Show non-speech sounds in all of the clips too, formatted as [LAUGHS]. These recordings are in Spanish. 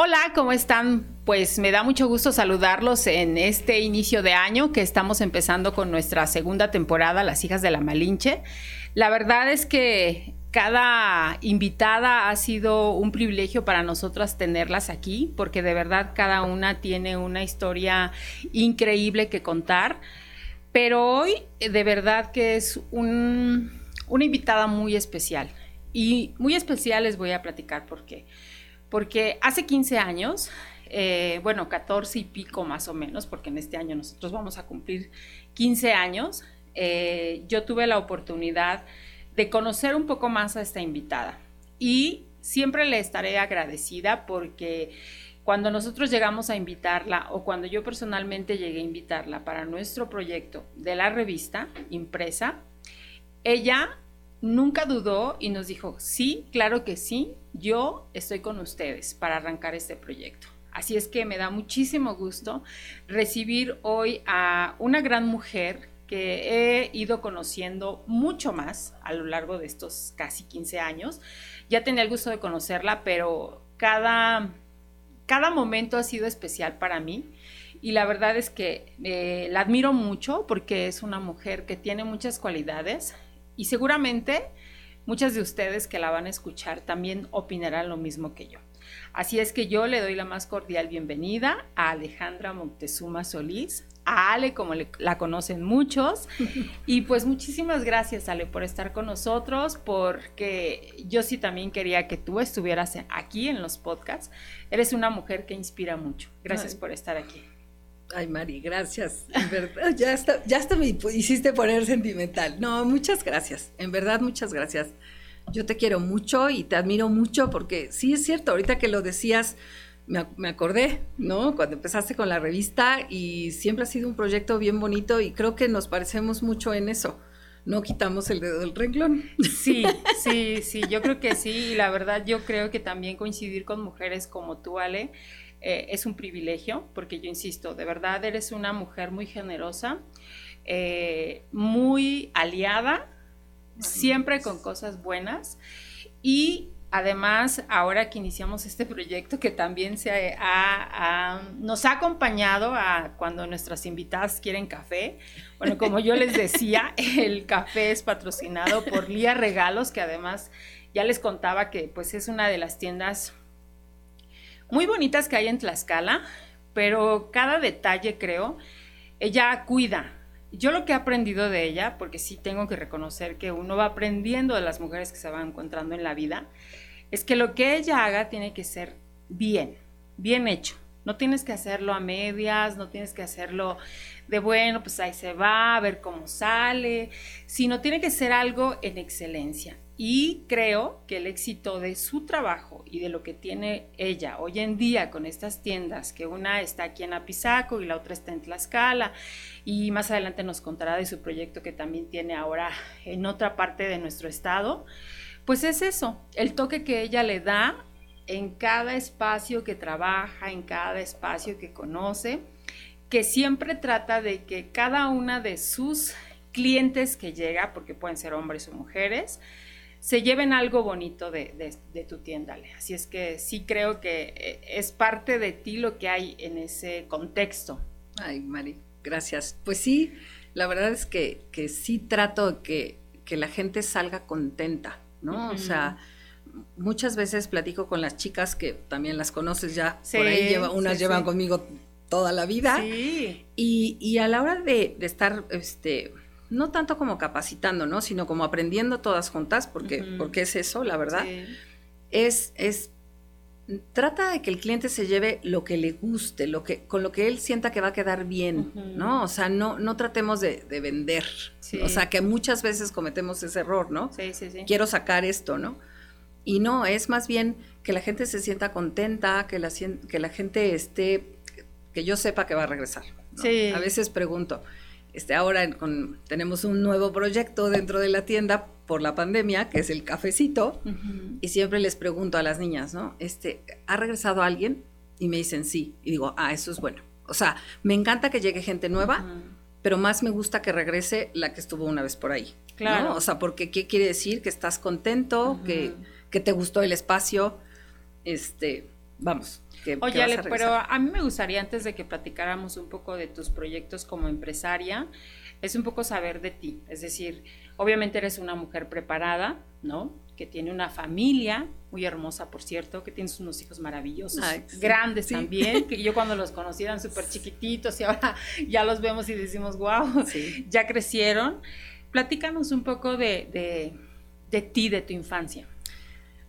Hola, ¿cómo están? Pues me da mucho gusto saludarlos en este inicio de año que estamos empezando con nuestra segunda temporada, Las hijas de la Malinche. La verdad es que cada invitada ha sido un privilegio para nosotras tenerlas aquí, porque de verdad cada una tiene una historia increíble que contar. Pero hoy de verdad que es una invitada muy especial. Y muy especial les voy a platicar por qué. Porque hace 15 años, eh, bueno, 14 y pico más o menos, porque en este año nosotros vamos a cumplir 15 años, eh, yo tuve la oportunidad de conocer un poco más a esta invitada. Y siempre le estaré agradecida porque cuando nosotros llegamos a invitarla o cuando yo personalmente llegué a invitarla para nuestro proyecto de la revista impresa, ella nunca dudó y nos dijo, sí, claro que sí, yo estoy con ustedes para arrancar este proyecto. Así es que me da muchísimo gusto recibir hoy a una gran mujer que he ido conociendo mucho más a lo largo de estos casi 15 años. Ya tenía el gusto de conocerla, pero cada, cada momento ha sido especial para mí. Y la verdad es que eh, la admiro mucho porque es una mujer que tiene muchas cualidades y seguramente muchas de ustedes que la van a escuchar también opinarán lo mismo que yo. Así es que yo le doy la más cordial bienvenida a Alejandra Montezuma Solís, a Ale, como la conocen muchos. [LAUGHS] Y pues muchísimas gracias, Ale, por estar con nosotros, porque yo sí también quería que tú estuvieras aquí en los podcasts. Eres una mujer que inspira mucho. Gracias por estar aquí. Ay, Mari, gracias. En verdad, ya hasta, ya hasta me hiciste poner sentimental. No, muchas gracias. En verdad, muchas gracias. Yo te quiero mucho y te admiro mucho porque sí es cierto, ahorita que lo decías, me, acordé, ¿no? Cuando empezaste con la revista y siempre ha sido un proyecto bien bonito y creo que nos parecemos mucho en eso. No quitamos el dedo del renglón. Sí, [LAUGHS] sí, sí, yo creo que sí. Y la verdad, yo creo que también coincidir con mujeres como tú, Ale, eh, es un privilegio, porque yo insisto, de verdad eres una mujer muy generosa, eh, muy aliada, siempre con cosas buenas. Y Además, ahora que iniciamos este proyecto, que también se nos ha acompañado a cuando nuestras invitadas quieren café. Bueno, como yo les decía, [LAUGHS] el café es patrocinado por Lía Regalos, que además ya les contaba que pues es una de las tiendas muy bonitas que hay en Tlaxcala, pero cada detalle creo, ella cuida. Yo lo que he aprendido de ella, porque sí tengo que reconocer que uno va aprendiendo de las mujeres que se van encontrando en la vida, es que lo que ella haga tiene que ser bien, bien hecho. No tienes que hacerlo a medias, no tienes que hacerlo de bueno, pues ahí se va, a ver cómo sale, sino tiene que ser algo en excelencia. Y creo que el éxito de su trabajo y de lo que tiene ella hoy en día con estas tiendas, que una está aquí en Apizaco y la otra está en Tlaxcala, y más adelante nos contará de su proyecto que también tiene ahora en otra parte de nuestro estado, pues es eso, el toque que ella le da en cada espacio que trabaja, en cada espacio que conoce, que siempre trata de que cada una de sus clientes que llega, porque pueden ser hombres o mujeres, se lleven algo bonito de, tu tienda. Así es que sí creo que eh, es parte de ti lo que hay en ese contexto. Ay, Mari, gracias. Pues sí, la verdad es que, sí trato que, que la gente salga contenta ¿no? O sea, muchas veces platico con las chicas que también las conoces ya, por ahí lleva, unas llevan conmigo toda la vida. Y, y, a la hora de, estar, este, no tanto como capacitando, ¿no? Sino como aprendiendo todas juntas, porque, porque es eso, la verdad. Es, es trata de que el cliente se lleve lo que le guste, lo que, con lo que él sienta que va a quedar bien, ¿no? O sea, no, no tratemos de, vender. O sea, que muchas veces cometemos ese error, ¿no? Sí, sí, sí. Quiero sacar esto, ¿no? Y no, es más bien que la gente se sienta contenta, que la, que la gente esté, que yo sepa que va a regresar. Sí. A veces pregunto, Este, ahora con, tenemos un nuevo proyecto dentro de la tienda por la pandemia, que es el cafecito, y siempre les pregunto a las niñas, ¿no? Este, ¿ha regresado alguien? Y me dicen sí, y digo, ah, eso es bueno. O sea, me encanta que llegue gente nueva, pero más me gusta que regrese la que estuvo una vez por ahí. Claro. O sea, porque ¿qué quiere decir? Que estás contento, que, que te gustó el espacio, este, vamos, Oye, Ale, pero a mí me gustaría, antes de que platicáramos un poco de tus proyectos como empresaria, es un poco saber de ti. Es decir, obviamente eres una mujer preparada, ¿no? Que tiene una familia muy hermosa, por cierto, que tienes unos hijos maravillosos, grandes también, que yo cuando los conocí eran súper chiquititos y ahora [LAUGHS] ya los vemos y decimos, wow, ya crecieron. Platícanos un poco de, de ti, de tu infancia.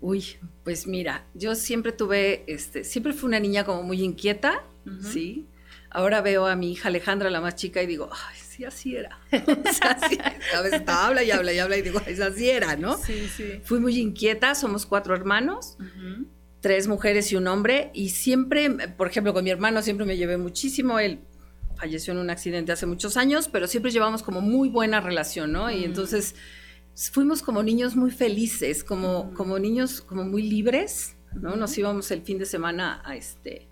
Uy, pues mira, yo siempre tuve, este, siempre fui una niña como muy inquieta, ¿sí? Ahora veo a mi hija Alejandra, la más chica, y digo, ay, sí, así era. [LAUGHS] a veces habla y habla y habla y digo, es así era, ¿no? Sí, sí. Fui muy inquieta, somos cuatro hermanos, tres mujeres y un hombre, y siempre, por ejemplo, con mi hermano siempre me llevé muchísimo, él falleció en un accidente hace muchos años, pero siempre llevamos como muy buena relación, ¿no? Y entonces fuimos como niños muy felices, como, como niños como muy libres, ¿no? Nos íbamos el fin de semana a este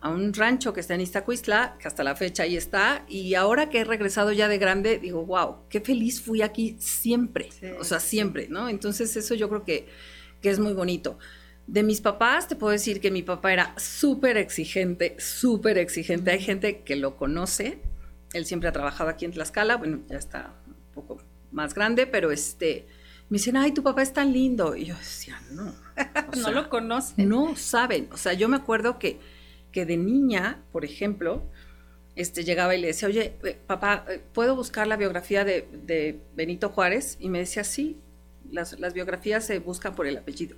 a un rancho que está en Iztacuistla, que hasta la fecha ahí está, y ahora que he regresado ya de grande, digo, wow, qué feliz fui aquí siempre, o sea, siempre, ¿no? Entonces eso yo creo que, que es muy bonito. De mis papás, te puedo decir que mi papá era súper exigente, súper exigente. Hay gente que lo conoce, él siempre ha trabajado aquí en Tlaxcala, bueno, ya está un poco más grande, pero este, me dicen, ay, tu papá es tan lindo. Y yo decía, no. [LAUGHS] no lo conocen. No saben. O sea, yo me acuerdo que, que de niña, por ejemplo, este, llegaba y le decía, oye, eh, papá, eh, ¿puedo buscar la biografía de, Benito Juárez? Y me decía, sí, las, biografías se buscan por el apellido.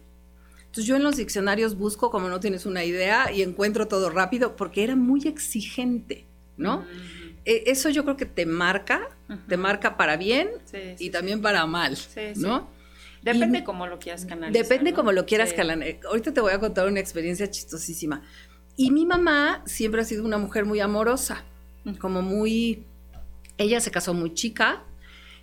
Entonces yo en los diccionarios busco, como no tienes una idea, y encuentro todo rápido, porque era muy exigente, ¿no? Mm. E, eso yo creo que te marca, te marca para bien y también para mal, ¿no? Depende cómo lo quieras canalizar. Depende cómo lo quieras canalizar. Ahorita te voy a contar una experiencia chistosísima. Y mi mamá siempre ha sido una mujer muy amorosa, como muy... Ella se casó muy chica,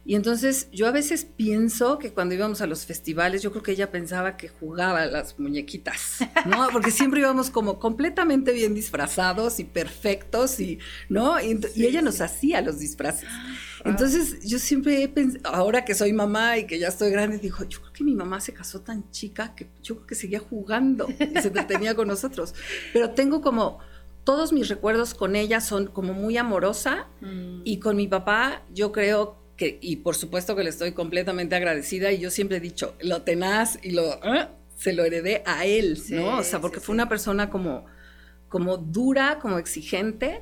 y entonces yo a veces pienso que cuando íbamos a los festivales, yo creo que ella pensaba que jugaba a las muñequitas, ¿no? [LAUGHS] Porque siempre íbamos como completamente bien disfrazados y perfectos, y, ¿no? Y, ella nos hacía los disfraces. Ah. Entonces yo siempre he pensado, ahora que soy mamá y que ya estoy grande, digo, yo creo que mi mamá se casó tan chica que yo creo que seguía jugando y se entretenía con nosotros. Pero tengo como todos mis recuerdos con ella son como muy amorosa mm. y con mi papá yo creo y por supuesto que le estoy completamente agradecida y yo siempre he dicho, lo tenaz y lo, ¿eh? se lo heredé a él, ¿no? O sea, porque fue una persona como, como dura, como exigente,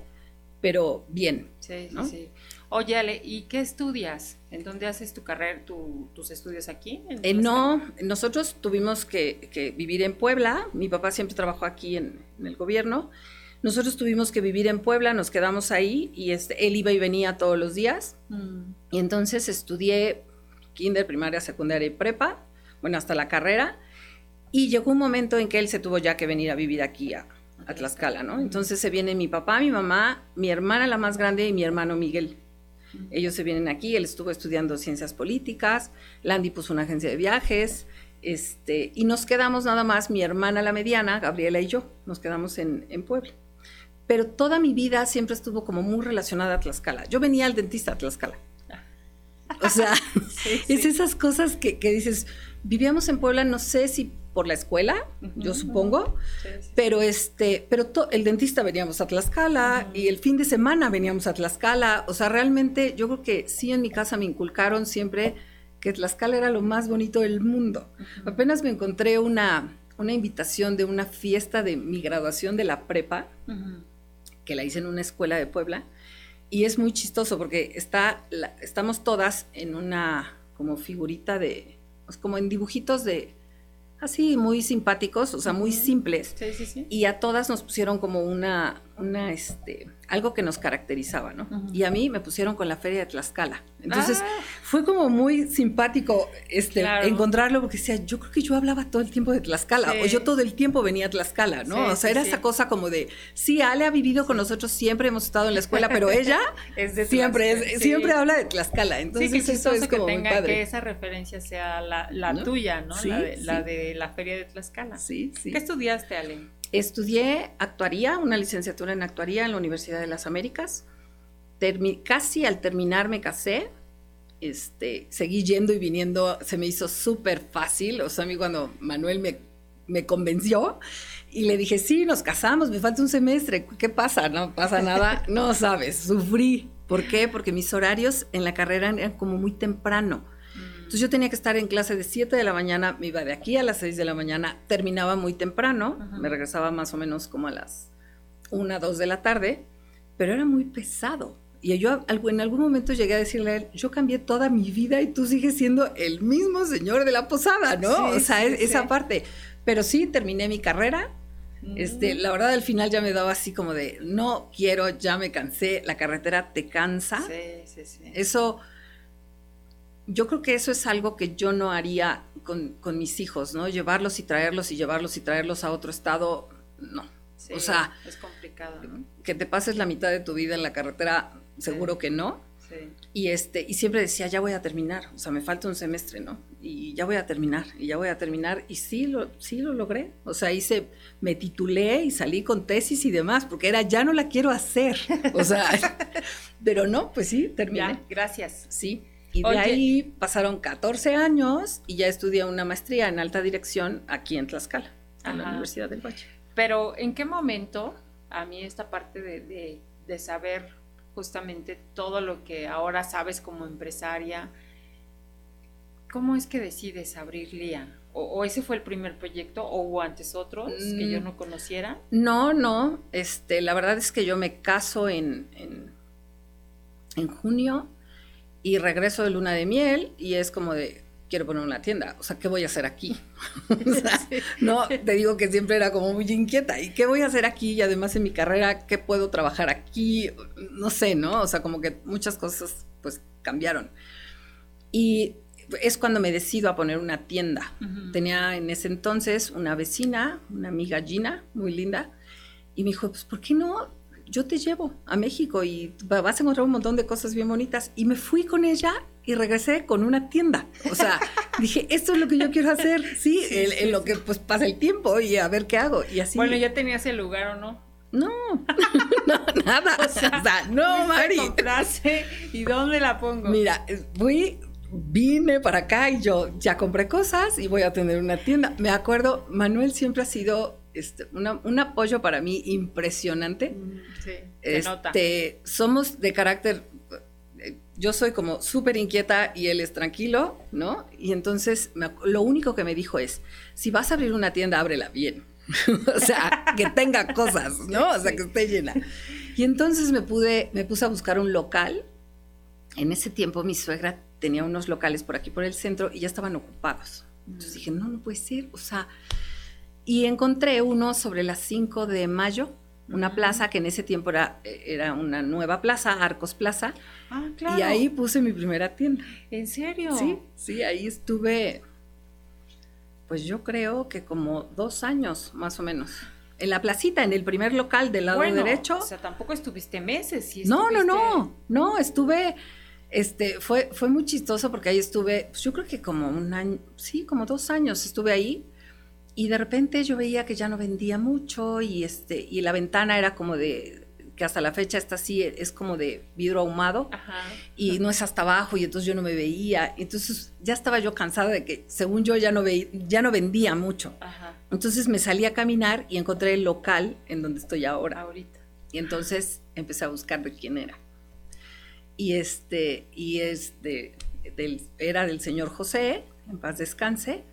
pero bien. Sí, sí, sí. Oye, Ale, ¿y qué estudias? ¿En dónde haces tu carrera, tus estudios aquí? Eh, no, nosotros tuvimos que, vivir en Puebla. Mi papá siempre trabajó aquí en, en el gobierno nosotros tuvimos que vivir en Puebla, nos quedamos ahí y este, él iba y venía todos los días. Mm. Y entonces estudié kinder, primaria, secundaria y prepa, bueno, hasta la carrera. Y llegó un momento en que él se tuvo ya que venir a vivir aquí a, Tlaxcala, ¿no? Entonces se viene mi papá, mi mamá, mi hermana la más grande y mi hermano Miguel. Ellos se vienen aquí, él estuvo estudiando ciencias políticas, Landy puso una agencia de viajes, este, y nos quedamos nada más, mi hermana la mediana, Gabriela y yo, nos quedamos en, en Puebla pero toda mi vida siempre estuvo como muy relacionada a Tlaxcala. Yo venía al dentista a Tlaxcala. O sea, [LAUGHS] [LAUGHS] es esas cosas que, dices, vivíamos en Puebla, no sé si por la escuela, yo supongo, pero este, pero el dentista veníamos a Tlaxcala y el fin de semana veníamos a Tlaxcala, o sea, realmente yo creo que sí en mi casa me inculcaron siempre que Tlaxcala era lo más bonito del mundo. Apenas me encontré una, una invitación de una fiesta de mi graduación de la prepa, que la hice en una escuela de Puebla, y es muy chistoso porque está, estamos todas en una como figurita de, pues como en dibujitos de, así muy simpáticos, o sea, muy simples. Sí, sí, sí. Y a todas nos pusieron como una, una, este, algo que nos caracterizaba, ¿no? Y a mí me pusieron con la feria de Tlaxcala. Entonces Ah. fue como muy simpático este, Claro. encontrarlo porque decía, yo creo que yo hablaba todo el tiempo de Tlaxcala, Sí. o yo todo el tiempo venía a Tlaxcala, ¿no? Sí, o sea, era sí. esa cosa como de, sí, Ale ha vivido con nosotros, siempre hemos estado en la escuela, pero ella [LAUGHS] Es de siempre, es- siempre habla de Tlaxcala. Entonces qué eso es como que muy tenga padre. que esa referencia sea la, la ¿No? tuya, ¿no? La, de, la de la feria de Tlaxcala. Sí, sí. ¿Qué estudiaste, Ale? Estudié actuaría, una licenciatura en actuaría en la Universidad de las Américas. Termi- casi al terminar me casé. Este, seguí yendo y viniendo, se me hizo súper fácil. O sea, a mí cuando Manuel me, me convenció y le dije, sí, nos casamos, me falta un semestre, ¿qué pasa? No pasa nada, [LAUGHS] no sabes, sufrí. ¿Por qué? Porque mis horarios en la carrera eran como muy temprano. Entonces yo tenía que estar en clase de 7 de la mañana, me iba de aquí a las 6 de la mañana, terminaba muy temprano, Ajá. me regresaba más o menos como a las 1, 2 de la tarde, pero era muy pesado. Y yo en algún momento llegué a decirle a él, yo cambié toda mi vida y tú sigues siendo el mismo señor de la posada, ¿no? Sí, o sea, sí, es- esa sí. parte. Pero sí, terminé mi carrera. Este, Mm. la verdad, al final ya me daba así como de, no quiero, ya me cansé, la carretera te cansa. Sí, sí, sí. Eso, yo creo que eso es algo que yo no haría con, con mis hijos, ¿no? Llevarlos y traerlos y llevarlos y traerlos a otro estado, no. Sí, o sea, es complicado, ¿no? Que te pases la mitad de tu vida en la carretera, seguro Sí. que no. Sí. Y, este, y siempre decía, ya voy a terminar, o sea, me falta un semestre, ¿no? Y ya voy a terminar, y ya voy a terminar, y sí lo, sí lo logré. O sea, hice, me titulé y salí con tesis y demás, porque era, ya no la quiero hacer. O sea, [LAUGHS] pero no, pues sí, terminé. Ya, gracias. Sí. Y de Oye. ahí pasaron 14 años y ya estudié una maestría en alta dirección aquí en Tlaxcala, en la Ajá. Universidad del Valle. Pero ¿en qué momento a mí esta parte de, de- de saber justamente todo lo que ahora sabes como empresaria, cómo es que decides abrir LIA? ¿O, o ese fue el primer proyecto o hubo antes otros que yo Mm. no conociera? No, no, este, la verdad es que yo me caso en, en, en junio y regreso de luna de miel y es como de, quiero poner una tienda, o sea, ¿qué voy a hacer aquí? [LAUGHS] O sea, [LAUGHS] no, te digo que siempre era como muy inquieta, ¿y qué voy a hacer aquí? Y además en mi carrera, ¿qué puedo trabajar aquí? No sé, ¿no? O sea, como que muchas cosas pues cambiaron. Y es cuando me decido a poner una tienda. Tenía en ese entonces una vecina, una amiga Gina, muy linda, y me dijo, pues, ¿por qué no? Yo te llevo a México y va- vas a encontrar un montón de cosas bien bonitas. Y me fui con ella y regresé con una tienda. O sea, [LAUGHS] dije, esto es lo que yo quiero hacer, sí, Sí, en, sí, en lo que pues pasa el tiempo y a ver qué hago. Y así. Bueno, ya tenías el lugar o no. No, [LAUGHS] no, nada. [LAUGHS] O sea, O sea, no, Mari. comprarse, ¿Y dónde la pongo? Mira, fui, vine para acá y yo ya compré cosas y voy a tener una tienda. Me acuerdo, Manuel siempre ha sido este, una- un apoyo para mí impresionante. Mm, Sí, se nota. Este, somos de carácter, eh, yo soy como súper inquieta y él es tranquilo, ¿no? Y entonces me lo único que me dijo es, si vas a abrir una tienda, ábrela bien. [LAUGHS] o sea, que tenga cosas, ¿no? O sea, Sí. que esté llena. Y entonces me pude, me puse a buscar un local. En ese tiempo mi suegra tenía unos locales por aquí, por el centro, y ya estaban ocupados. Entonces dije, no, no puede ser. O sea, y encontré uno sobre las 5 de mayo, una plaza que en ese tiempo era, era una nueva plaza, Arcos Plaza, Ah, claro. y ahí puse mi primera tienda. ¿En serio? Sí, sí, ahí estuve, pues yo creo que como dos años más o menos. En la placita, en el primer local del lado Bueno, derecho. O sea, tampoco estuviste meses. no, no, no, no, estuve, este, fue, fue muy chistoso porque ahí estuve, pues yo creo que como un año, sí, como dos años estuve ahí y de repente yo veía que ya no vendía mucho y este, y la ventana era como de, que hasta la fecha está así, es como de vidrio ahumado Ajá. y no es hasta abajo y entonces yo no me veía, entonces ya estaba yo cansada de que según yo ya no veía, ya no vendía mucho. Ajá. Entonces me salí a caminar y encontré el local en donde estoy ahora. Ahorita. Y entonces empecé a buscar de quién era. Y este, y este, del, era del señor José, en paz descanse.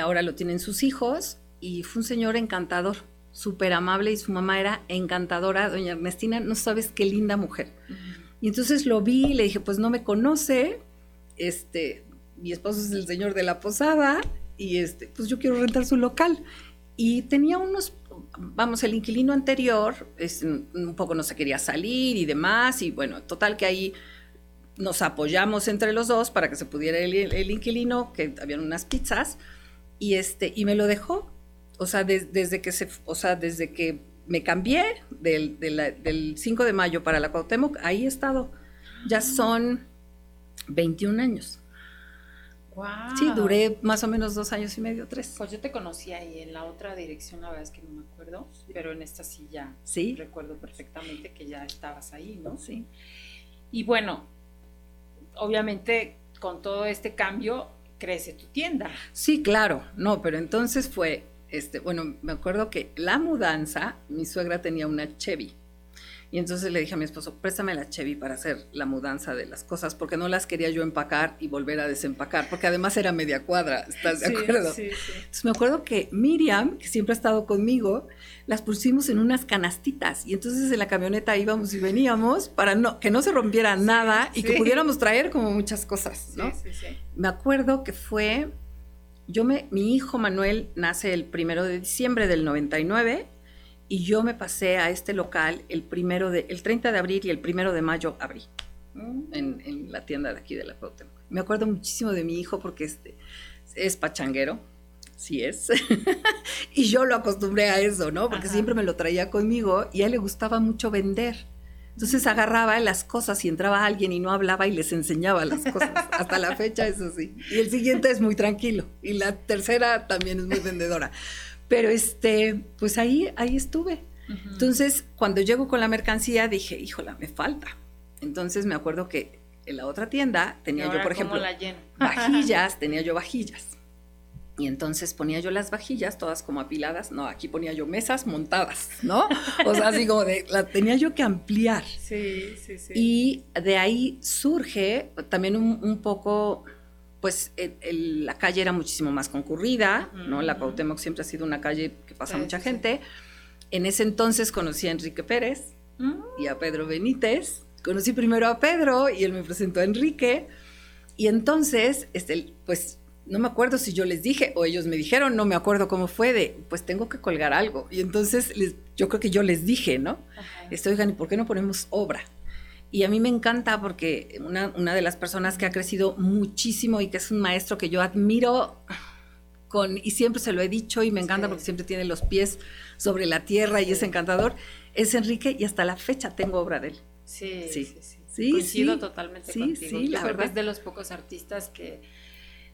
Ahora lo tienen sus hijos y fue un señor encantador, súper amable y su mamá era encantadora, doña Ernestina, no sabes qué linda mujer. Y entonces lo vi le dije, pues no me conoce, este, mi esposo es el señor de la posada y este, pues yo quiero rentar su local. Y tenía unos vamos, el inquilino anterior es, un poco no se quería salir y demás, y bueno, total que ahí nos apoyamos entre los dos para que se pudiera el, inquilino, que habían unas pizzas, y este, y me lo dejó. O sea, desde que se, o sea, desde que me cambié del, del 5 de mayo para la Cuauhtémoc, ahí he estado. Ya son 21 años. Sí, duré más o menos dos años y medio, tres. Pues yo te conocí ahí en la otra dirección, la verdad es que no me acuerdo, pero en esta sí ya ¿Sí? recuerdo perfectamente que ya estabas ahí, ¿no? Sí. Y bueno, obviamente con todo este cambio crece tu tienda. Sí, claro, no, pero entonces fue, este, bueno, me acuerdo que la mudanza, mi suegra tenía una Chevy y entonces le dije a mi esposo, préstame la Chevy para hacer la mudanza de las cosas, porque no las quería yo empacar y volver a desempacar, porque además era media cuadra, ¿estás de acuerdo? Sí, sí. Entonces me acuerdo que Miriam, que siempre ha estado conmigo, las pusimos en unas canastitas y entonces en la camioneta íbamos y veníamos para no, que no se rompiera nada y que pudiéramos traer como muchas cosas, ¿no? Sí, sí, sí. Me acuerdo que fue, yo me, mi hijo Manuel nace el primero de diciembre del 99 y yo me pasé a este local el primero de, el 30 de abril y el primero de mayo abrí mm. en, la tienda de aquí de la Cuauhtémoc. Me acuerdo muchísimo de mi hijo porque este, es pachanguero, sí es, [LAUGHS] y yo lo acostumbré a eso, ¿no? Porque siempre me lo traía conmigo y a él le gustaba mucho vender. Entonces agarraba las cosas y entraba alguien y no hablaba y les enseñaba las cosas. [LAUGHS] Hasta la fecha, eso sí. Y el siguiente es muy tranquilo. Y la tercera también es muy vendedora. Pero este, pues ahí, ahí estuve. Entonces, cuando llego con la mercancía, dije, híjola, me falta. Entonces me acuerdo que en la otra tienda tenía yo, por ejemplo, [LAUGHS] vajillas, tenía yo vajillas. Y entonces ponía yo las vajillas todas como apiladas. No, aquí ponía yo mesas montadas, ¿no? O sea, así como de, la tenía yo que ampliar. Sí, sí, sí. Y de ahí surge también un poco pues la calle era muchísimo más concurrida, ¿no? La Cuauhtémoc siempre ha sido una calle que pasa mucha gente. En ese entonces conocí a Enrique Pérez mm. y a Pedro Benítez. Conocí primero a Pedro y él me presentó a Enrique. Y entonces, este, pues no me acuerdo si yo les dije o ellos me dijeron, no me acuerdo cómo fue, de pues tengo que colgar algo. Y entonces yo creo que yo les dije, ¿no? Estoy, oigan, ¿y por qué no ponemos obra? Y a mí me encanta porque una, una, de las personas que ha crecido muchísimo y que es un maestro que yo admiro con, y siempre se lo he dicho y me encanta porque siempre tiene los pies sobre la tierra y es encantador, es Enrique y hasta la fecha tengo obra de él. Sí, sí, sí. sí. Coincido totalmente contigo. Sí, la verdad. Es de los pocos artistas que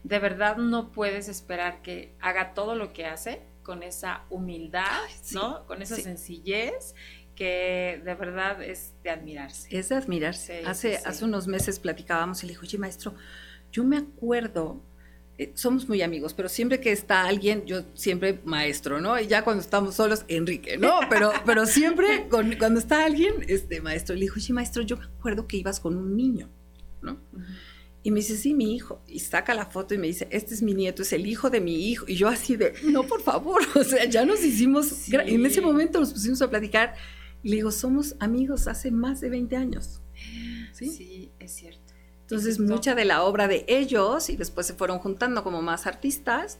de verdad no puedes esperar que haga todo lo que hace con esa humildad, ¿no? Con esa sencillez que de verdad es de admirarse. Es de admirarse. hace, hace unos meses platicábamos y le dijo, oye maestro, yo me acuerdo, eh, somos muy amigos, pero siempre que está alguien, yo siempre maestro, ¿no? Y ya cuando estamos solos, Enrique, ¿no? Pero, [LAUGHS] pero siempre cuando está alguien, este maestro, le dijo, oye maestro, yo me acuerdo que ibas con un niño, ¿no? Y me dice, sí, mi hijo. Y saca la foto y me dice, este es mi nieto, es el hijo de mi hijo. Y yo así de, no, por favor. [LAUGHS] O sea, ya nos hicimos, en ese momento nos pusimos a platicar y le digo, somos amigos hace más de 20 años. Sí, es cierto. Entonces, mucha de la obra de ellos, y después se fueron juntando como más artistas,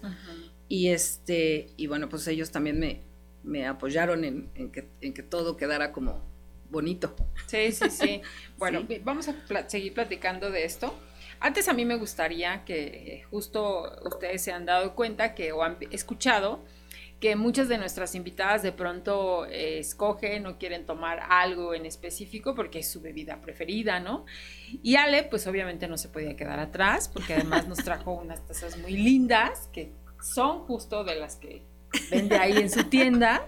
y este, y bueno, pues ellos también me, me apoyaron en, que, todo quedara como bonito. Sí, sí, sí. [LAUGHS] Bueno, vamos a seguir platicando de esto. Antes a mí me gustaría que justo ustedes se han dado cuenta que o han escuchado que muchas de nuestras invitadas de pronto eh, escogen o quieren tomar algo en específico porque es su bebida preferida, ¿no? Y Ale, pues obviamente no se podía quedar atrás porque además nos trajo unas tazas muy lindas que son justo de las que vende ahí en su tienda.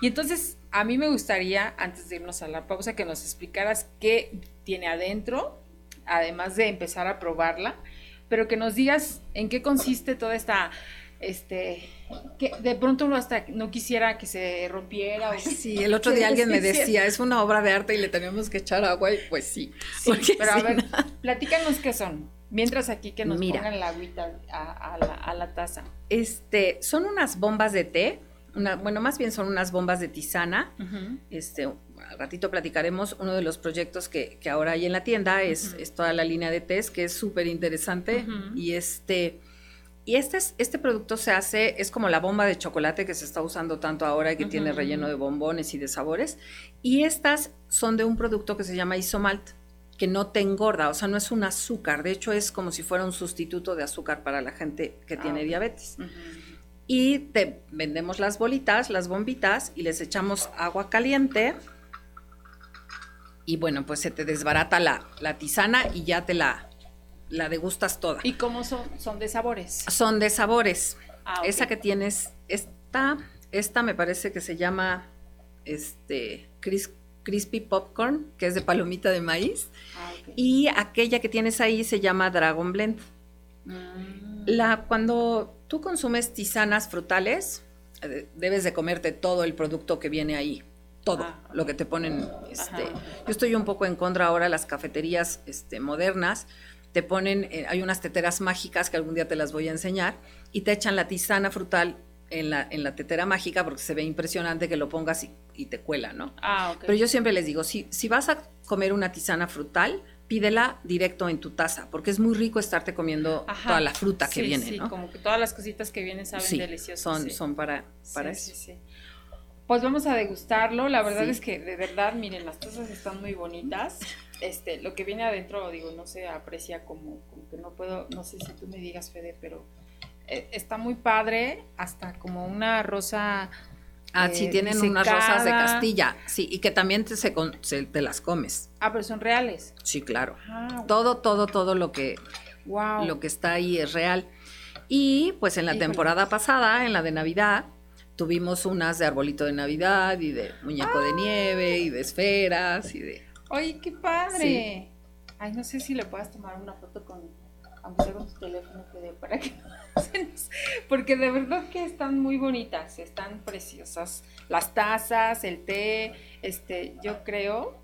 Y entonces a mí me gustaría, antes de irnos a la pausa, que nos explicaras qué tiene adentro, además de empezar a probarla, pero que nos digas en qué consiste toda esta este, que de pronto uno hasta no quisiera que se rompiera. O sí, el [LAUGHS] otro día alguien me decía, es una obra de arte y le tenemos que echar agua y pues sí. pero a ver, platícanos qué son. Mientras aquí que nos pongan la agüita a, la, taza. Este, son unas bombas de té, una, bueno, más bien son unas bombas de tisana. Este, al ratito platicaremos uno de los proyectos que, ahora hay en la tienda, es, es toda la línea de tés, que es súper interesante. Y este Y este, es, este producto se hace, es como la bomba de chocolate que se está usando tanto ahora y que tiene relleno de bombones y de sabores. Y estas son de un producto que se llama isomalt, que no te engorda, o sea, no es un azúcar. De hecho, es como si fuera un sustituto de azúcar para la gente que tiene ah, diabetes. Y te vendemos las bolitas, las bombitas, y les echamos agua caliente. Y bueno, pues se te desbarata la, la tisana y ya te la, la degustas toda. ¿Y cómo son? ¿Son de sabores? Son de sabores. Ah, Esa que tienes, esta, esta me parece que se llama este crispy popcorn, que es de palomita de maíz. Ah, y aquella que tienes ahí se llama Dragon Blend. Mm. La, cuando tú consumes tisanas frutales, eh, debes de comerte todo el producto que viene ahí todo ah, lo que te ponen. Este, yo estoy un poco en contra ahora de las cafeterías este, modernas, te ponen, eh, hay unas teteras mágicas que algún día te las voy a enseñar, y te echan la tisana frutal en la, en la tetera mágica porque se ve impresionante que lo pongas y, te cuela, ¿no? Ah, Pero yo siempre les digo, si, si vas a comer una tisana frutal, pídela directo en tu taza, porque es muy rico estarte comiendo toda la fruta que viene, sí, como que todas las cositas que vienen saben sí, deliciosas. Son, son para, para eso. Pues vamos a degustarlo. La verdad es que de verdad, miren, las tazas están muy bonitas [LAUGHS] este, lo que viene adentro, digo, no se aprecia como, como que no puedo, no sé si tú me digas, Fede, pero eh, está muy padre, hasta como una rosa. Ah, sí, eh, tienen unas rosas de Castilla, sí, y que también te, se, te las comes. Ah, pero son reales. Sí, claro. Ah, todo, todo, todo lo que, lo que está ahí es real. Y pues en la temporada pasada, en la de Navidad, tuvimos unas de arbolito de Navidad y de muñeco de nieve y de esferas y de Oye, qué padre. Ay, no sé si le puedas tomar una foto con, aunque con tu teléfono que para que [LAUGHS] porque de verdad que están muy bonitas, están preciosas. Las tazas, el té, este, yo creo.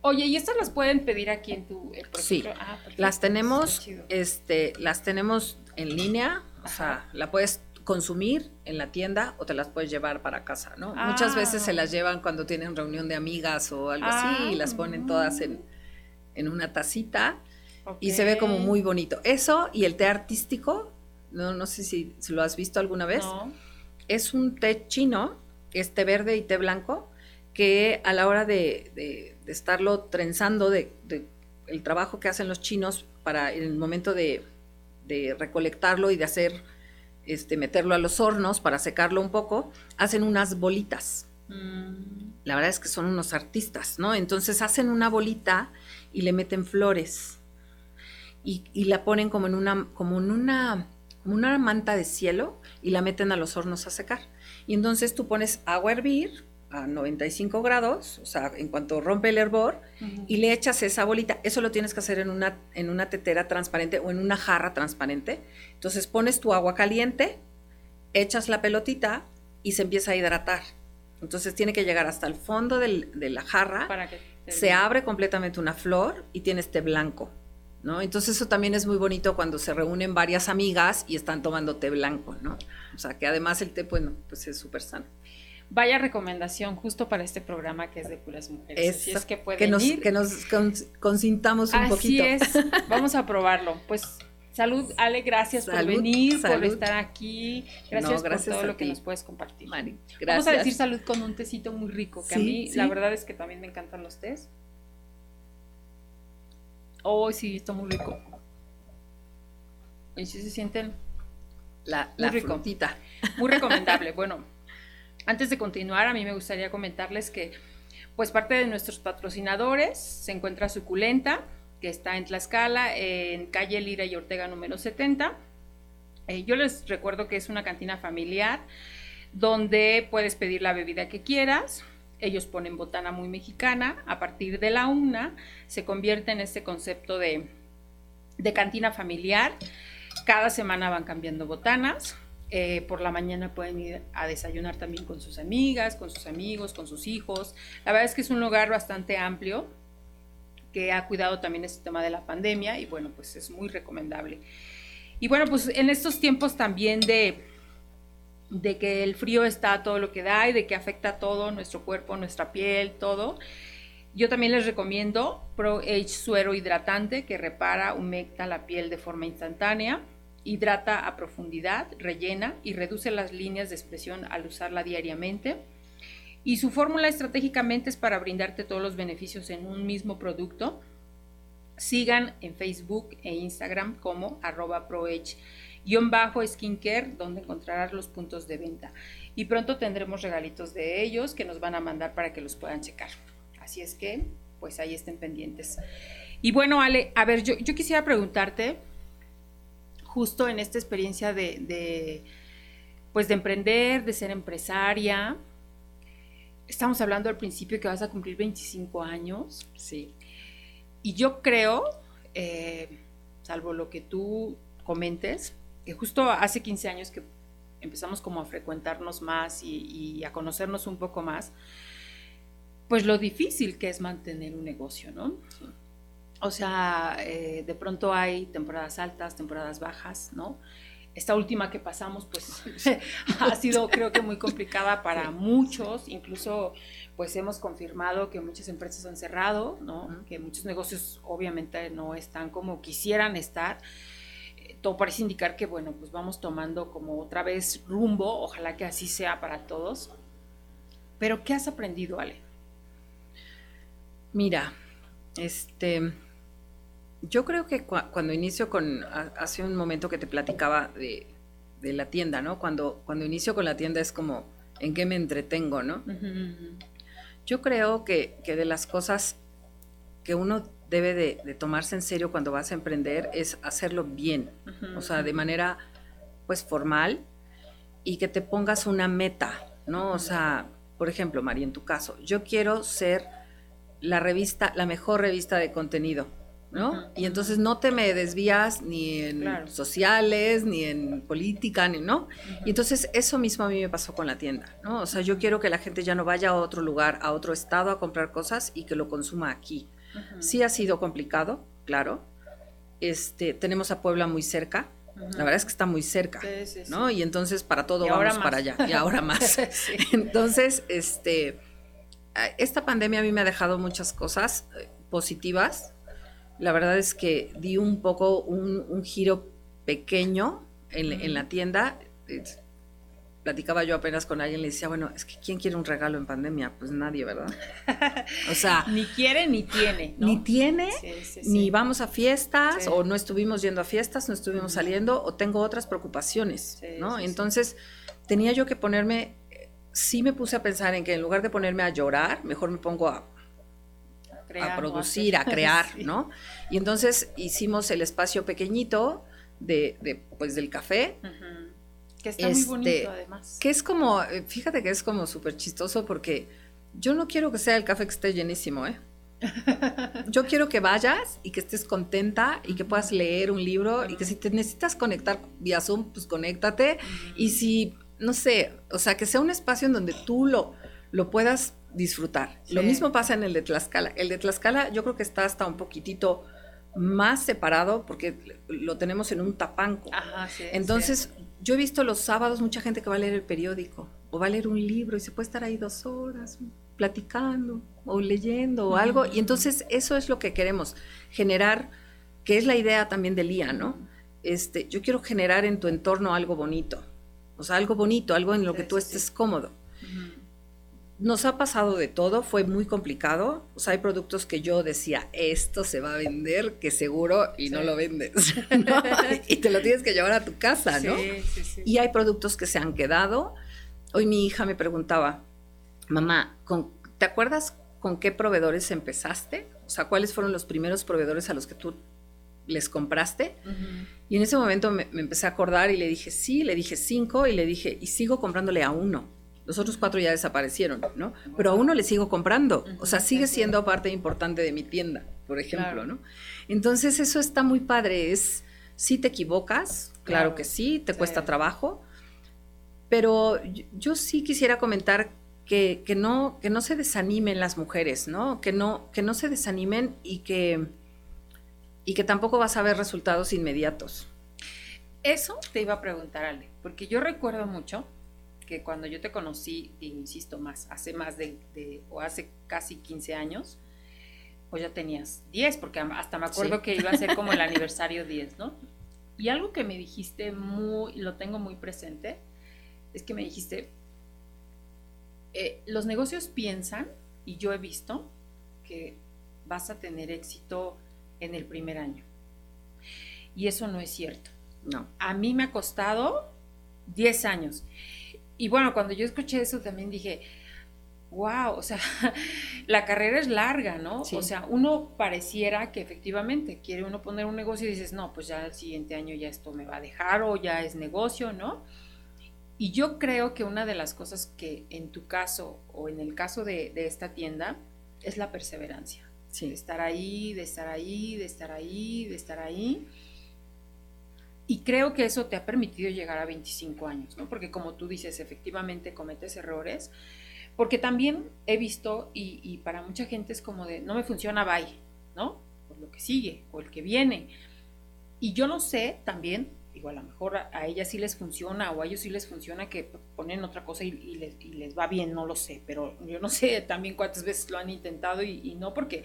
Oye, ¿y estas las pueden pedir aquí en tu Sí, ah, las tenemos, este, las tenemos en línea, o sea, la puedes consumir en la tienda o te las puedes llevar para casa, ¿no? Muchas veces se ah. las llevan cuando tienen reunión de amigas o algo así y las ponen todas en, en una tacita y se ve como muy bonito. Eso y el té artístico, no, no sé si, lo has visto alguna vez, es un té chino, es té verde y té blanco, que a la hora de, de, estarlo trenzando, de, de, el trabajo que hacen los chinos para en el momento de, de recolectarlo y de hacer este, meterlo a los hornos para secarlo un poco, hacen unas bolitas. Mm. La verdad es que son unos artistas, ¿no? Entonces hacen una bolita y le meten flores y, la ponen como en una, como en una, como una manta de cielo y la meten a los hornos a secar. Y entonces tú pones agua a hervir a 95 grados, o sea, en cuanto rompe el hervor, y le echas esa bolita. Eso lo tienes que hacer en una, en una tetera transparente o en una jarra transparente. Entonces pones tu agua caliente, echas la pelotita y se empieza a hidratar. Entonces tiene que llegar hasta el fondo de la jarra, Para que se abre completamente una flor y tienes té blanco. ¿No? Entonces eso también es muy bonito cuando se reúnen varias amigas y están tomando té blanco, ¿no? O sea, que además el té, bueno, pues es súper sano. Vaya recomendación justo para este programa que es de puras mujeres. Así es que pueden nos, ir. Que nos consintamos un poquito. Así es, vamos a probarlo. Pues salud, Ale, gracias por venir, por estar aquí. Gracias, por todo lo que nos puedes compartir. Mari, gracias. Vamos a decir salud con un tecito muy rico, que a mí la verdad es que también me encantan los tés. Oh, sí, está muy rico. Y si se sienten la, la Muy recomendable. Bueno, antes de continuar, a mí me gustaría comentarles que, pues parte de nuestros patrocinadores se encuentra Suculenta, que está en Tlaxcala, en calle Lira y Ortega número 70. Eh, yo les recuerdo que es una cantina familiar donde puedes pedir la bebida que quieras. Ellos ponen botana muy mexicana. A partir de la una se convierte en este concepto de, de cantina familiar. Cada semana van cambiando botanas. Eh, por la mañana pueden ir a desayunar también con sus amigas, con sus amigos, con sus hijos. La verdad es que es un lugar bastante amplio que ha cuidado también este tema de la pandemia y bueno, pues es muy recomendable. Y bueno, pues en estos tiempos también de, de que el frío está todo lo que da y de que afecta todo, nuestro cuerpo, nuestra piel, todo. Yo también les recomiendo Pro Age Suero Hidratante que repara, humecta la piel de forma instantánea hidrata a profundidad, rellena y reduce las líneas de expresión al usarla diariamente. Y su fórmula estratégicamente es para brindarte todos los beneficios en un mismo producto. Sigan en Facebook e Instagram como arroba proech-skincare, donde encontrarás los puntos de venta. Y pronto tendremos regalitos de ellos que nos van a mandar para que los puedan checar. Así es que, pues ahí estén pendientes. Y bueno, Ale, a ver, yo, yo quisiera preguntarte, justo en esta experiencia de, pues de emprender, de ser empresaria. Estamos hablando al principio que vas a cumplir 25 años. Sí. Y yo creo, eh, salvo lo que tú comentes, que justo hace 15 años que empezamos como a frecuentarnos más y, a conocernos un poco más, pues lo difícil que es mantener un negocio, ¿no? O sea, eh, de pronto hay temporadas altas, temporadas bajas, ¿no? Esta última que pasamos, pues [LAUGHS] ha sido creo que muy complicada para muchos, incluso pues hemos confirmado que muchas empresas han cerrado, ¿no? Que muchos negocios obviamente no están como quisieran estar. Eh, todo parece indicar que, bueno, pues vamos tomando como otra vez rumbo, ojalá que así sea para todos. Pero, ¿qué has aprendido, Ale? Mira, este, yo creo que cuando inicio con, hace un momento que te platicaba de, la tienda, ¿no? Cuando, cuando inicio con la tienda es como, ¿en qué me entretengo, no? Yo creo que, de las cosas que uno debe de, tomarse en serio cuando vas a emprender es hacerlo bien, o sea, de manera, pues, formal y que te pongas una meta, ¿no? O sea, por ejemplo, María, en tu caso, yo quiero ser la revista, la mejor revista de contenido ¿no? Y entonces no te me desvías ni en sociales, ni en política, ni, ¿no? Y entonces eso mismo a mí me pasó con la tienda, ¿no? O sea, yo quiero que la gente ya no vaya a otro lugar, a otro estado a comprar cosas y que lo consuma aquí. Sí ha sido complicado, claro. Este, tenemos a Puebla muy cerca, La verdad es que está muy cerca, ¿no? Y entonces para todo vamos para allá. Y ahora más. [LAUGHS] Entonces, este, esta pandemia a mí me ha dejado muchas cosas eh, positivas, la verdad es que di un poco un, giro pequeño en, la tienda. Platicaba yo apenas con alguien, le decía, bueno, es que ¿quién quiere un regalo en pandemia? Pues nadie, ¿verdad? [LAUGHS] O sea... ni quiere ni tiene. Ni tiene, ni vamos a fiestas, o no estuvimos yendo a fiestas, no estuvimos saliendo, o tengo otras preocupaciones, ¿no? Entonces, tenía yo que ponerme, sí me puse a pensar en que en lugar de ponerme a llorar, mejor me pongo a a producir, a crear, ¿no? Y entonces hicimos el espacio pequeñito de, pues del café. Que está muy bonito este, además. Que es como, eh, fíjate que es como súper chistoso porque yo no quiero que sea el café que esté llenísimo, ¿eh? [LAUGHS] Yo quiero que vayas y que estés contenta y que puedas leer un libro y que si te necesitas conectar vía Zoom, pues conéctate. Y si, no sé, o sea, que sea un espacio en donde tú lo, lo puedas disfrutar. Lo mismo pasa en el de Tlaxcala. El de Tlaxcala yo creo que está hasta un poquitito más separado porque lo tenemos en un tapanco. Entonces, yo he visto los sábados mucha gente que va a leer el periódico o va a leer un libro y se puede estar ahí dos horas platicando o leyendo o algo. Y entonces eso es lo que queremos, generar, que es la idea también de Lía, ¿no? Este, yo quiero generar en tu entorno algo bonito. O sea, algo bonito, algo en lo que tú estés cómodo nos ha pasado de todo, fue muy complicado. O sea, hay productos que yo decía, esto se va a vender, que seguro, y no lo vendes. [LAUGHS] y te lo tienes que llevar a tu casa, ¿no? Sí, sí, y hay productos que se han quedado. Hoy mi hija me preguntaba, mamá, ¿te acuerdas con qué proveedores empezaste? O sea, ¿cuáles fueron los primeros proveedores a los que tú les compraste? Y en ese momento me, me empecé a acordar y le dije, sí, le dije cinco y le dije, y sigo comprándole a uno los otros cuatro ya desaparecieron, ¿no? Pero a uno le sigo comprando, o sea, sigue siendo parte importante de mi tienda, por ejemplo, ¿no? Entonces eso está muy padre, es, si te equivocas, claro, que sí, te cuesta trabajo, pero yo, sí quisiera comentar que, no, que no se desanimen las mujeres, ¿no? Que no, que no se desanimen y que, y que tampoco vas a ver resultados inmediatos. Eso te iba a preguntar, Ale, porque yo recuerdo mucho que cuando yo te conocí, insisto más, hace más de, o hace casi 15 años, pues ya tenías 10, porque hasta me acuerdo que iba a ser como el [LAUGHS] aniversario 10, ¿no? Y algo que me dijiste muy, lo tengo muy presente, es que me dijiste, eh, los negocios piensan, y yo he visto, que vas a tener éxito en el primer año. Y eso no es cierto. No. A mí me ha costado 10 años. Y bueno, cuando yo escuché eso también dije, wow, o sea, [LAUGHS] la carrera es larga, ¿no? O sea, uno pareciera que efectivamente quiere uno poner un negocio y dices, no, pues ya el siguiente año ya esto me va a dejar o ya es negocio, ¿no? Y yo creo que una de las cosas que en tu caso o en el caso de, de esta tienda es la perseverancia. Sí. De estar ahí, de estar ahí, de estar ahí, de estar ahí. Y creo que eso te ha permitido llegar a 25 años, ¿no? Porque como tú dices, efectivamente cometes errores. Porque también he visto, y, y para mucha gente es como de, no me funciona, bye, ¿no? Por lo que sigue, o el que viene. Y yo no sé también, digo, a lo mejor a, a ella sí les funciona, o a ellos sí les funciona que ponen otra cosa y, y les, y les va bien, no lo sé, pero yo no sé también cuántas veces lo han intentado y no, porque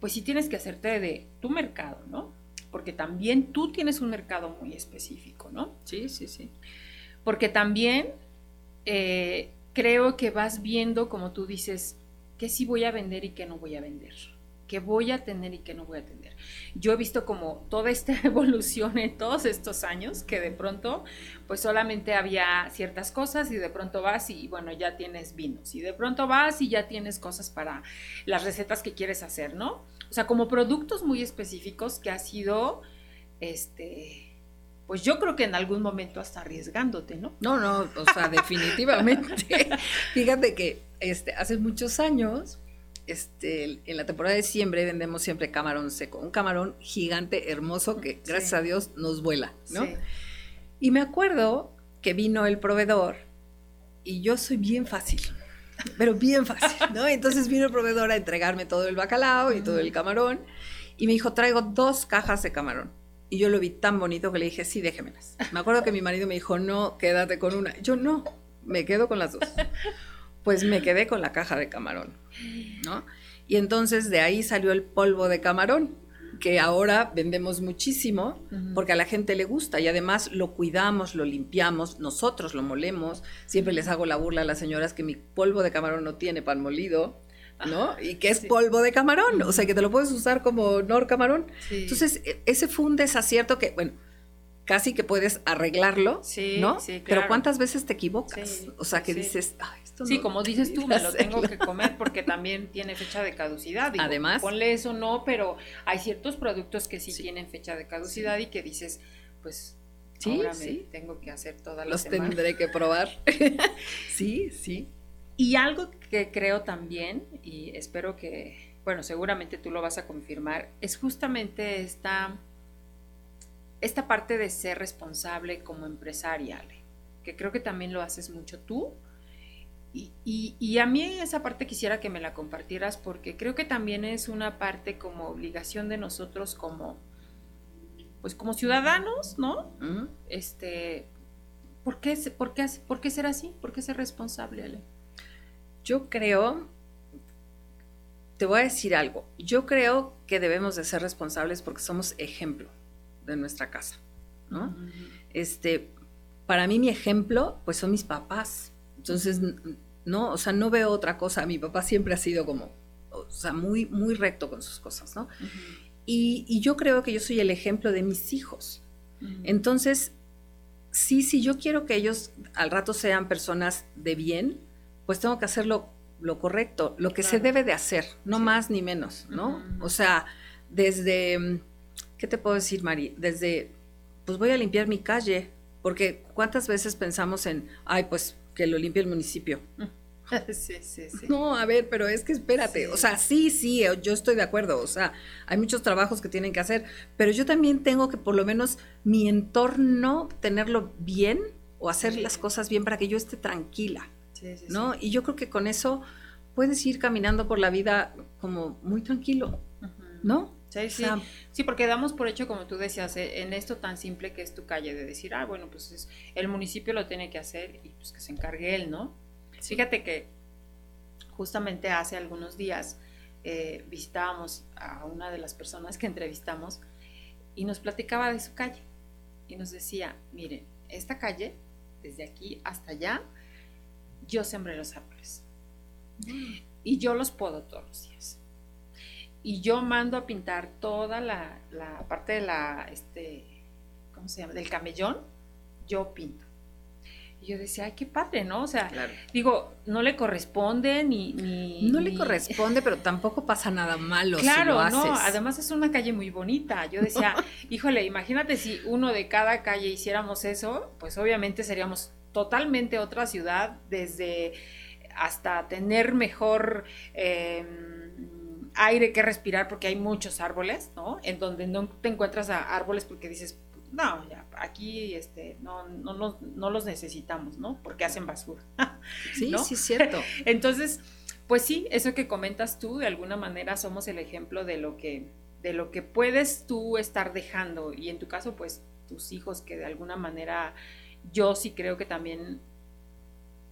pues sí tienes que hacerte de tu mercado, ¿no? Porque también tú tienes un mercado muy específico, ¿no? Sí, sí, sí. Porque también eh, creo que vas viendo, como tú dices, qué sí voy a vender y qué no voy a vender, qué voy a tener y qué no voy a tener. Yo he visto como toda esta [LAUGHS] evolución en todos estos años, que de pronto pues solamente había ciertas cosas y de pronto vas y bueno, ya tienes vinos y de pronto vas y ya tienes cosas para las recetas que quieres hacer, ¿no? O sea, como productos muy específicos que ha sido, este, pues yo creo que en algún momento hasta arriesgándote, ¿no? No, no, o sea, [LAUGHS] definitivamente. Fíjate que este, hace muchos años, este, en la temporada de diciembre vendemos siempre camarón seco, un camarón gigante, hermoso, que gracias Sí. a Dios nos vuela, ¿no? Sí. Y me acuerdo que vino el proveedor y yo soy bien fácil, pero bien fácil, ¿no? Entonces vino el proveedor a entregarme todo el bacalao y todo el camarón y me dijo, traigo dos cajas de camarón. Y yo lo vi tan bonito que le dije, sí, déjemelas. Me acuerdo que mi marido me dijo, no, quédate con una. Yo no, me quedo con las dos. Pues me quedé con la caja de camarón, ¿no? Y entonces de ahí salió el polvo de camarón, que ahora vendemos muchísimo porque a la gente le gusta y además lo cuidamos, lo limpiamos, nosotros lo molemos. Siempre les hago la burla a las señoras que mi polvo de camarón no tiene pan molido, ¿no? Y que es sí. polvo de camarón, o sea que te lo puedes usar como nor camarón. Sí. Entonces, e- ese fue un desacierto que, bueno, casi que puedes arreglarlo, Sí, ¿no? sí, Pero. ¿cuántas veces te equivocas? Sí, o sea, que sí. dices, "Ay, esto Sí, no como dices tú, me lo [LAUGHS] tengo hacerlo". que comer porque también tiene fecha de caducidad. Digo, Además. Ponle eso, no, pero hay ciertos productos que sí, Sí. tienen fecha de caducidad y que dices, pues, Sí, ahora sí. me tengo que hacer toda la Los semana. tendré que probar. [LAUGHS] sí, sí. Y algo que creo también, y espero que, bueno, seguramente tú lo vas a confirmar, es justamente esta, esta parte de ser responsable como empresaria, Ale, que creo que también lo haces mucho tú. Y, y- y a mí esa parte quisiera que me la compartieras porque creo que también es una parte como obligación de nosotros como, pues como ciudadanos, ¿no? Este, ¿por qué, por qué, por qué ser así? ¿Por qué ser responsable, Ale? Yo creo, te voy a decir algo, yo creo que debemos de ser responsables porque somos ejemplo de nuestra casa, ¿no? Este, para mí mi ejemplo, pues son mis papás. Entonces, no, o sea, no veo otra cosa. Mi papá siempre ha sido como, o sea, muy, muy recto con sus cosas, ¿no? Y, y yo creo que yo soy el ejemplo de mis hijos. Entonces, sí, si yo quiero que ellos al rato sean personas de bien, pues tengo que hacerlo lo correcto, lo que se Claro. debe de hacer, no Sí. más ni menos, ¿no? Ujú, ujú. O sea, desde, mm, ¿qué te puedo decir, Mari? Desde, pues voy a limpiar mi calle, porque ¿cuántas veces pensamos en, ay, pues que lo limpie el municipio? [LAUGHS] Sí, sí, sí. No, a ver, pero es que espérate, Sí. o sea, sí, sí, eh, yo estoy de acuerdo, o sea, hay muchos trabajos que tienen que hacer, pero yo también tengo que por lo menos mi entorno tenerlo bien o hacer Sí. las cosas bien para que yo esté tranquila, Sí, sí. ¿no? Y yo creo que con eso puedes ir caminando por la vida como muy tranquilo. ¿no? Sí, sí. porque damos por hecho, como tú decías, eh, en esto tan simple que es tu calle, de decir, ah, bueno, pues es- el municipio lo tiene que hacer y pues que se encargue él, ¿no? Fíjate que justamente hace algunos días eh, visitábamos a una de las personas que entrevistamos y nos platicaba de su calle. y nos decía, miren, esta calle, desde aquí hasta allá, yo sembré los árboles. Y yo los puedo todos los días. Y yo mando a pintar toda la, la parte de la, este, ¿cómo se llama? Del camellón, yo pinto. Y yo decía, ay, qué padre, ¿no? O sea, digo, no le corresponde ni... no le corresponde, pero tampoco pasa nada malo. Claro, si lo no, además es una calle muy bonita. Yo decía, [LAUGHS] híjole, imagínate si uno de cada calle hiciéramos eso, pues obviamente seríamos totalmente otra ciudad, desde hasta tener mejor... Em, aire que respirar porque hay muchos árboles, ¿no? En donde no te encuentras a árboles porque dices, no, ya, aquí este, no, no, no, los necesitamos, ¿no? Porque hacen basura. [LAUGHS] sí, sí, es cierto. [LAUGHS] Entonces, pues sí, eso que comentas tú, de alguna manera somos el ejemplo de lo que, de lo que puedes tú estar dejando. Y en tu caso, pues, tus hijos, que de alguna manera yo sí creo que también,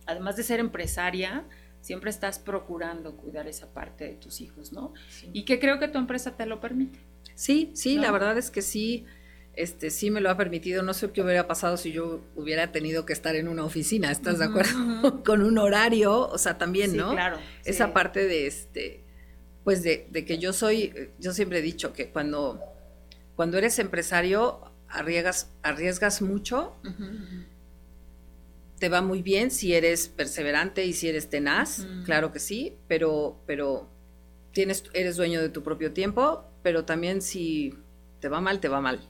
además de ser empresaria, siempre estás procurando cuidar esa parte de tus hijos, ¿no? Y que creo que tu empresa te lo permite. Sí, sí, la verdad es que sí este, sí me lo ha permitido. No sé qué hubiera pasado si yo hubiera tenido que estar en una oficina, ¿estás de acuerdo? [LAUGHS] Con un horario, o sea, también, sí, ¿no? Claro. Esa parte de este, pues de, que yo soy, yo siempre he dicho que cuando, cuando eres empresario arriesgas, arriesgas mucho, te va muy bien si eres perseverante y si eres tenaz, claro que sí, pero, pero tienes, eres dueño de tu propio tiempo, pero también si te va mal, te va mal.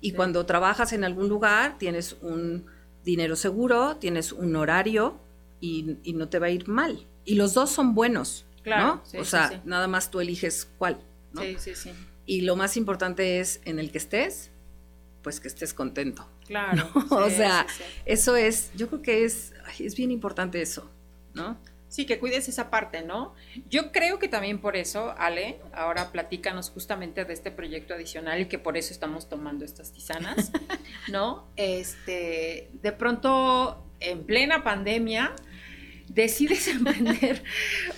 y cuando trabajas en algún lugar, tienes un dinero seguro, tienes un horario y, no te va a ir mal. Y los dos son buenos, ¿no? o sea, nada más tú eliges cuál, ¿no? Sí, sí, sí. Y lo más importante es en el que estés, pues que estés contento. Claro. [LAUGHS] o sea, eso es, yo creo que es, es bien importante eso, ¿no? Sí, que cuides esa parte, ¿no? Yo creo que también por eso, Ale, ahora platícanos justamente de este proyecto adicional y que por eso estamos tomando estas tisanas, [LAUGHS] ¿no? Este, de pronto, en plena pandemia, decides [LAUGHS] emprender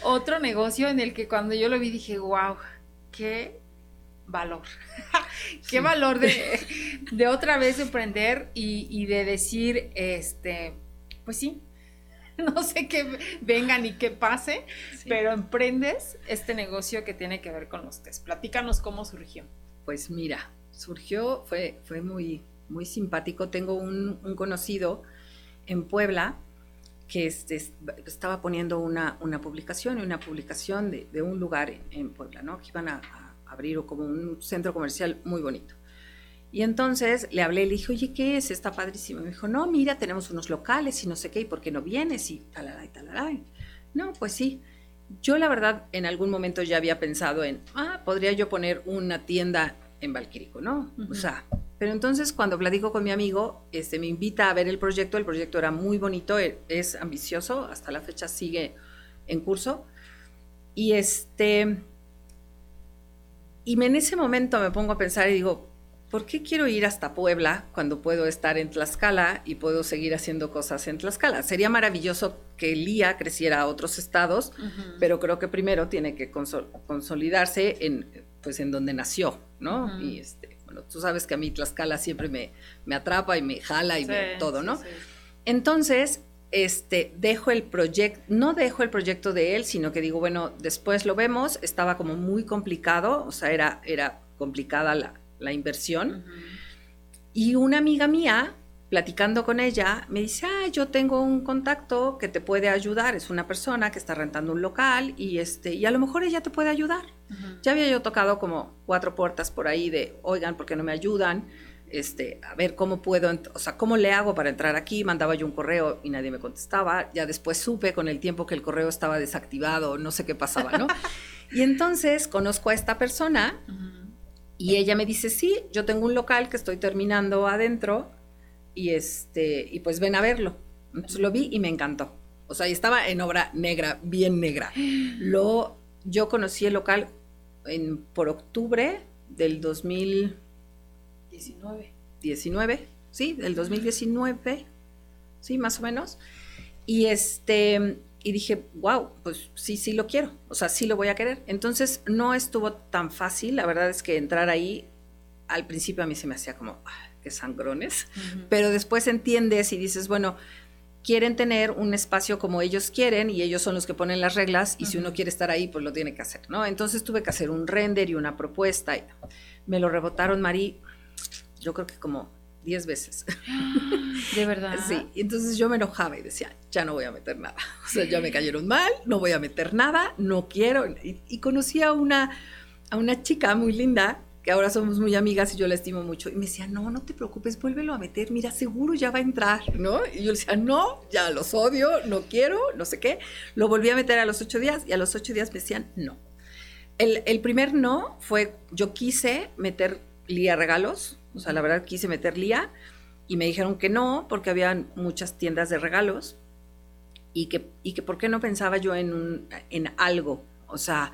otro negocio en el que cuando yo lo vi dije, wow, qué valor, [LAUGHS] qué valor de, [LAUGHS] de, otra vez emprender y, y de decir, este, pues sí, [LAUGHS] no sé qué venga ni qué pase, pero emprendes este negocio que tiene que ver con los test. Platícanos cómo surgió. Pues mira, surgió, fue, fue muy, muy simpático. Tengo un, conocido en Puebla que este, estaba poniendo una, una publicación, una publicación de, un lugar en, Puebla, ¿no? Que iban a, abrir como un centro comercial muy bonito. Y entonces le hablé, le dije, oye, ¿qué es? Está padrísimo. Me dijo, no, mira, tenemos unos locales y no sé qué, ¿y por qué no vienes? Y talalay, y. No, pues sí. Yo la verdad en algún momento ya había pensado en, ah, podría yo poner una tienda en Valquirico, ¿no? O sea, pero entonces cuando platico con mi amigo, este, me invita a ver el proyecto, el proyecto era muy bonito, e, es ambicioso, hasta la fecha sigue en curso. Y este, y en ese momento me pongo a pensar y digo, ¿por qué quiero ir hasta Puebla cuando puedo estar en Tlaxcala y puedo seguir haciendo cosas en Tlaxcala? Sería maravilloso que Lía creciera a otros estados, pero creo que primero tiene que consolidarse en, pues, en donde nació, ¿no? Y este, bueno, tú sabes que a mí Tlaxcala siempre me, me atrapa y me jala y todo, ¿no? Entonces, este, dejo el proyecto, no dejo el proyecto de él, sino que digo, bueno, después lo vemos, estaba como muy complicado, o sea, era, era complicada la, la inversión. Y una amiga mía, platicando con ella, me dice, ah, yo tengo un contacto que te puede ayudar, es una persona que está rentando un local y, este, y a lo mejor ella te puede ayudar. Ya había yo tocado como cuatro puertas por ahí de, oigan, ¿por qué no me ayudan? Este, a ver cómo puedo, o sea, cómo le hago para entrar aquí. Mandaba yo un correo y nadie me contestaba. Ya después supe con el tiempo que el correo estaba desactivado, no sé qué pasaba, ¿no? [LAUGHS] y entonces conozco a esta persona y ella me dice, sí, yo tengo un local que estoy terminando adentro y, este, y pues ven a verlo. Entonces lo vi y me encantó. O sea, estaba en obra negra, bien negra. Lo, yo conocí el local en, por octubre del 2019. 19, sí, del 2019, sí, más o menos. Y este, y dije, wow, pues sí, sí lo quiero, o sea, sí lo voy a querer. Entonces no estuvo tan fácil, la verdad es que entrar ahí al principio a mí se me hacía como, ah, qué sangrones, pero después entiendes y dices, bueno, quieren tener un espacio como ellos quieren y ellos son los que ponen las reglas y si uno quiere estar ahí, pues lo tiene que hacer, ¿no? Entonces tuve que hacer un render y una propuesta y me lo rebotaron, Mari, yo creo que como 10 veces. [GASPS] De verdad. Sí, entonces yo me enojaba y decía, ya no voy a meter nada. [LAUGHS] O sea, ya me cayeron mal, no voy a meter nada, no quiero. Y, conocí a una, a una chica muy linda que ahora somos muy amigas y yo la estimo mucho. Y me decía, no, no te preocupes, vuélvelo a meter, mira, seguro ya va a entrar, ¿no? Y yo le decía, no, ya los odio, no quiero, no sé qué. Lo volví a meter a los ocho días y a los ocho días me decían, no. El, el primer no fue, yo quise meter Lía regalos, o sea, la verdad quise meter Lía y me dijeron que no, porque había muchas tiendas de regalos y que, y que por qué no pensaba yo en, un, en algo, o sea,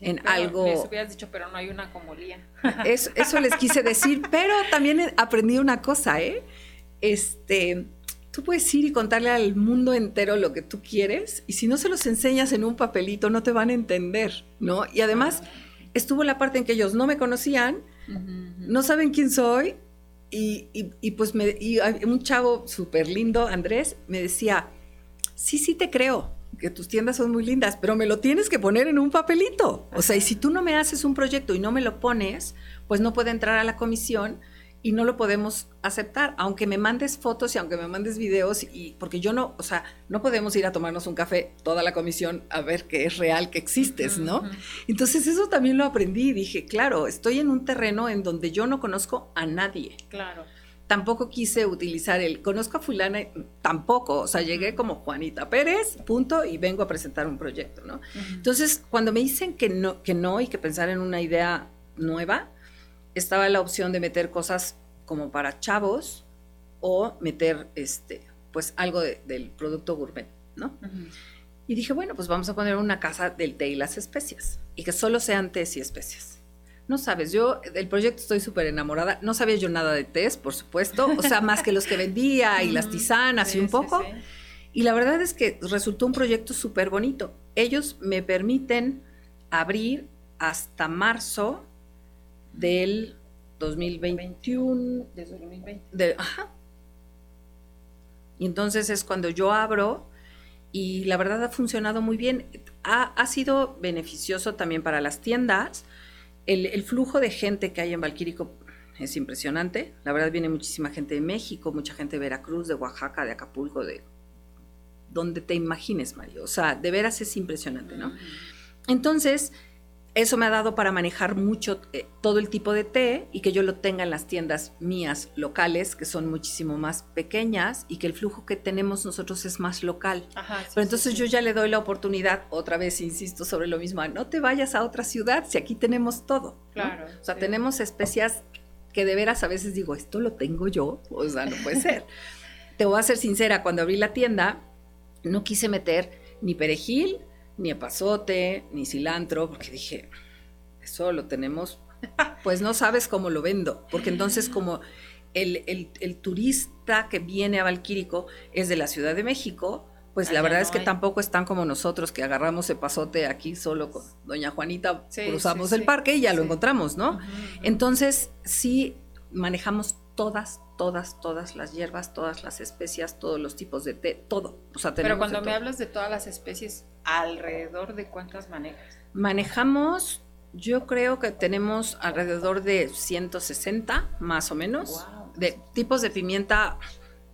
en algo... Les hubieras dicho, pero no hay una como Lía. [LAUGHS] Eso, eso les quise decir, pero también aprendí una cosa, ¿eh? Este, tú puedes ir y contarle al mundo entero lo que tú quieres y si no se los enseñas en un papelito no te van a entender, ¿no? Y además estuvo la parte en que ellos no me conocían, no saben quién soy y, y, pues me, y un chavo súper lindo, Andrés, me decía, sí, sí te creo, que tus tiendas son muy lindas, pero me lo tienes que poner en un papelito. O sea, y si tú no me haces un proyecto y no me lo pones, pues no puede entrar a la comisión y no lo podemos aceptar, aunque me mandes fotos y aunque me mandes videos, y porque yo no, o sea, no podemos ir a tomarnos un café toda la comisión a ver que es real, que existes, ¿no? Entonces eso también lo aprendí y dije, claro, estoy en un terreno en donde yo no conozco a nadie. Claro. Tampoco quise utilizar el conozco a fulana, tampoco, o sea, llegué como Juanita Pérez, punto, y vengo a presentar un proyecto, ¿no? Entonces, cuando me dicen que no, que no y que pensar en una idea nueva, estaba la opción de meter cosas como para chavos o meter este, pues algo del producto gourmet, ¿no? Y dije, bueno, pues vamos a poner una casa del té y las especias y que solo sean tés y especias. No sabes, yo del proyecto estoy súper enamorada. No sabía yo nada de tés, por supuesto, o sea, más que los que vendía y las tisanas y un poco. Y la verdad es que resultó un proyecto súper bonito. Ellos me permiten abrir hasta marzo del 2021. De 2020. De, ajá. Y entonces es cuando yo abro y la verdad ha funcionado muy bien. Ha, sido beneficioso también para las tiendas. El, flujo de gente que hay en Valquírico es impresionante. La verdad viene muchísima gente de México, mucha gente de Veracruz, de Oaxaca, de Acapulco, de donde te imagines, Mario. O sea, de veras es impresionante, ¿no? Entonces, eso me ha dado para manejar mucho eh, todo el tipo de té y que yo lo tenga en las tiendas mías locales, que son muchísimo más pequeñas y que el flujo que tenemos nosotros es más local. Pero entonces yo ya le doy la oportunidad, otra vez insisto sobre lo mismo, no te vayas a otra ciudad si aquí tenemos todo. Claro. O sea, tenemos especias que de veras a veces digo, esto lo tengo yo, o sea, no puede ser. [LAUGHS] te voy a ser sincera, cuando abrí la tienda, no quise meter ni perejil, ni epazote, ni cilantro, porque dije, eso lo tenemos, [LAUGHS] pues no sabes cómo lo vendo, porque entonces [LAUGHS] como el, turista que viene a Valquírico es de la Ciudad de México, pues la verdad es que tampoco están como nosotros que agarramos epazote aquí solo con doña Juanita, cruzamos el parque y ya lo encontramos, ¿no? Entonces sí manejamos todas, todas, todas las hierbas, todas las especias, todos los tipos de té, todo. Pero cuando me hablas de todas las especies, ¿alrededor de cuántas manejas? Manejamos, yo creo que tenemos alrededor de 160, más o menos. De tipos de pimienta,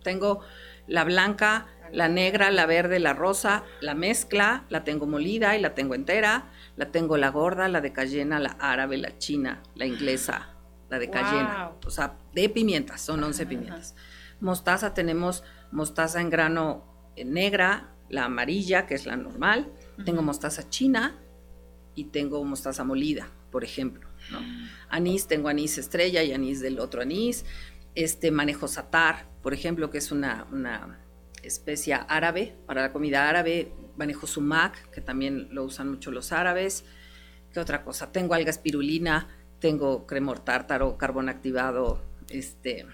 tengo la blanca, la negra, la verde, la rosa, la mezcla, la tengo molida y la tengo entera, la tengo la gorda, la de cayena, la árabe, la china, la inglesa, la de cayena, o sea, de pimientas, son 11 pimientas. Mostaza tenemos mostaza en grano negra, la amarilla, que es la normal, tengo mostaza china y tengo mostaza molida, por ejemplo. Anís, tengo anís estrella y anís del otro anís. Este manejo satar, por ejemplo, que es una, una especia árabe para la comida árabe. Manejo sumac, que también lo usan mucho los árabes. ¿Qué otra cosa? Tengo alga espirulina, tengo cremor tártaro, carbón activado, este,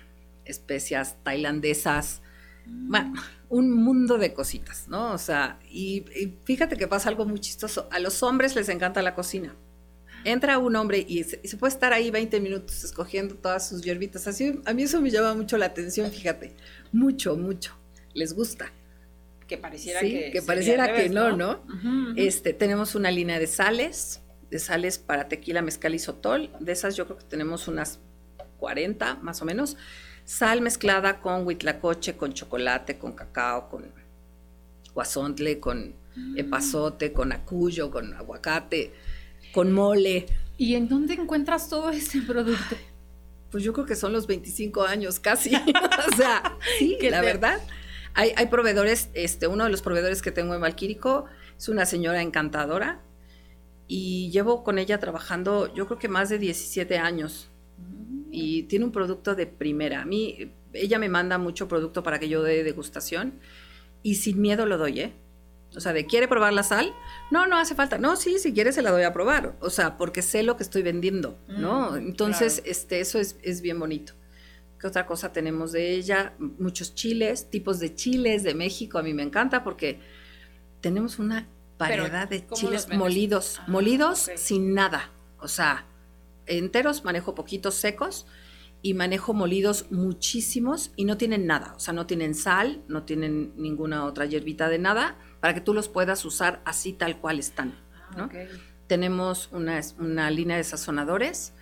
especias tailandesas, bueno, un mundo de cositas, ¿no? O sea, y, fíjate que pasa algo muy chistoso. A los hombres les encanta la cocina. entra un hombre y se, puede estar ahí 20 minutos escogiendo todas sus hierbitas. Así, a mí eso me llama mucho la atención, fíjate. Mucho, mucho. Les gusta. Que pareciera que, que pareciera que no, ¿no? Este, tenemos una línea de sales, de sales para tequila, mezcal y sotol. De esas yo creo que tenemos unas 40 más o menos. Sal mezclada con huitlacoche, con chocolate, con cacao, con guasontle, con mm. epazote, con acuyo, con aguacate con mole. ¿Y en dónde encuentras todo ese producto? Pues yo creo que son los 25 años casi. [LAUGHS] [LAUGHS] o sea, sí, la verdad. Hay, hay, proveedores, este, uno de los proveedores que tengo en Valquírico es una señora encantadora y llevo con ella trabajando yo creo que más de 17 años y tiene un producto de primera. A mí, ella me manda mucho producto para que yo dé degustación y sin miedo lo doy, ¿eh? O sea, de quiere probar la sal, no, no hace falta. No, sí, si quieres se la doy a probar. O sea, porque sé lo que estoy vendiendo, ¿no? Mm, Entonces, este, eso es, es, bien bonito. ¿Qué otra cosa tenemos de ella? Muchos chiles, tipos de chiles de México. A mí me encanta porque tenemos una variedad de chiles molidos, ah, molidos sin nada. O sea, enteros, manejo poquitos secos y manejo molidos muchísimos y no tienen nada. O sea, no tienen sal, no tienen ninguna otra hierbita de nada para que tú los puedas usar así tal cual están. Ah, Tenemos una, una, línea de sazonadores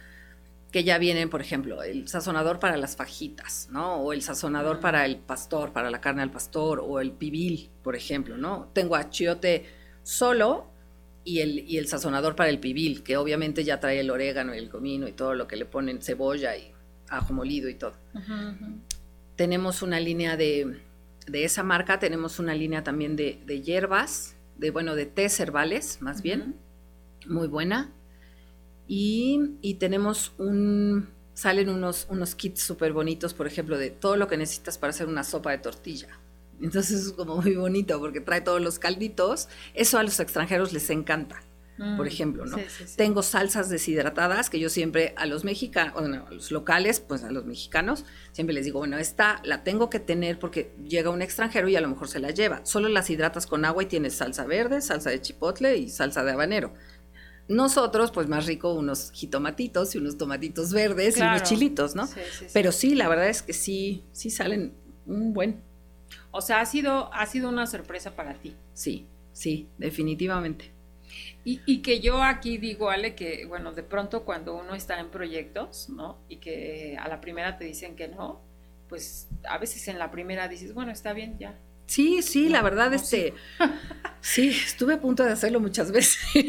que ya vienen, por ejemplo, el sazonador para las fajitas, ¿no? O el sazonador para el pastor, para la carne al pastor, o el pibil, por ejemplo, ¿no? Tengo achiote solo y el, y el sazonador para el pibil, que obviamente ya trae el orégano y el comino y todo lo que le ponen, cebolla y ajo molido y todo. Tenemos una línea de de esa marca tenemos una línea también de, hierbas, de bueno, de té herbales, más bien, muy buena. Y, tenemos un, salen unos, unos kits súper bonitos, por ejemplo, de todo lo que necesitas para hacer una sopa de tortilla. Entonces es como muy bonito porque trae todos los calditos. Eso a los extranjeros les encanta por mm, ejemplo, ¿no? Tengo salsas deshidratadas que yo siempre a los mexicanos, bueno, a los locales, pues a los mexicanos, siempre les digo, bueno, esta la tengo que tener porque llega un extranjero y a lo mejor se la lleva. Solo las hidratas con agua y tienes salsa verde, salsa de chipotle y salsa de habanero. Nosotros, pues más rico, unos jitomatitos y unos tomatitos verdes y unos chilitos, ¿no? Pero sí, la verdad es que sí, sí salen un buen. O sea, ha sido, ha sido una sorpresa para ti. Sí, sí, definitivamente. Y, que yo aquí digo, Ale, que bueno, de pronto cuando uno está en proyectos, ¿no? Y que a la primera te dicen que no, pues a veces en la primera dices, bueno, está bien, ya. Sí, sí, la verdad, este, [LAUGHS] sí. estuve a punto de hacerlo muchas veces. [LAUGHS]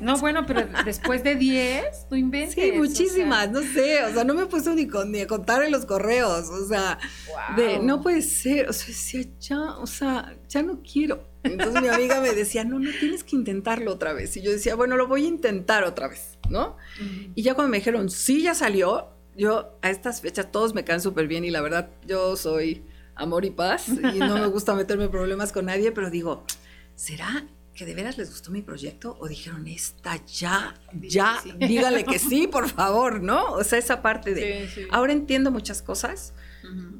No, bueno, pero después de 10, tú inventes. Sí, muchísimas, no sé, o sea, no me he puesto ni, ni a contar en los correos, o sea, de, no puede ser, o sea, decía, ya, o sea, ya no quiero. Entonces mi amiga me decía, no, no tienes que intentarlo otra vez. Y yo decía, bueno, lo voy a intentar otra vez, ¿no? Y ya cuando me dijeron, sí, ya salió, yo a estas fechas todos me caen súper bien y la verdad yo soy amor y paz y no me gusta meterme problemas con nadie, pero digo, ¿será que de veras les gustó mi proyecto o dijeron, esta ya, ya, dígale que sí, por favor, ¿no? O sea, esa parte de... Ahora entiendo muchas cosas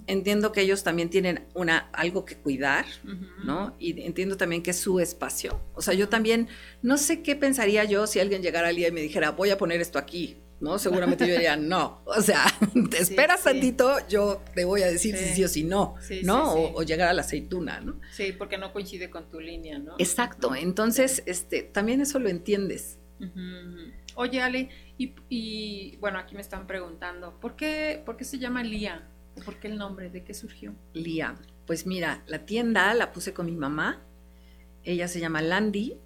Entiendo que ellos también tienen una, algo que cuidar, ¿no? Y entiendo también que es su espacio. O sea, yo también, no sé qué pensaría yo si alguien llegara al día y me dijera, voy a poner esto aquí, ¿no? Seguramente yo diría, no. O sea, [LAUGHS] te esperas tantito, yo te voy a decir si sí o si no, ¿no? O, llegar a la aceituna, ¿no? Sí, porque no coincide con tu línea, ¿no? Exacto. Entonces, este, también eso lo entiendes. Oye, Ale, y, y, bueno, aquí me están preguntando, ¿por qué, ¿por qué se llama Lía? ¿Por qué el nombre? ¿De qué surgió? Lía. Pues mira, la tienda la puse con mi mamá. Ella se llama Landy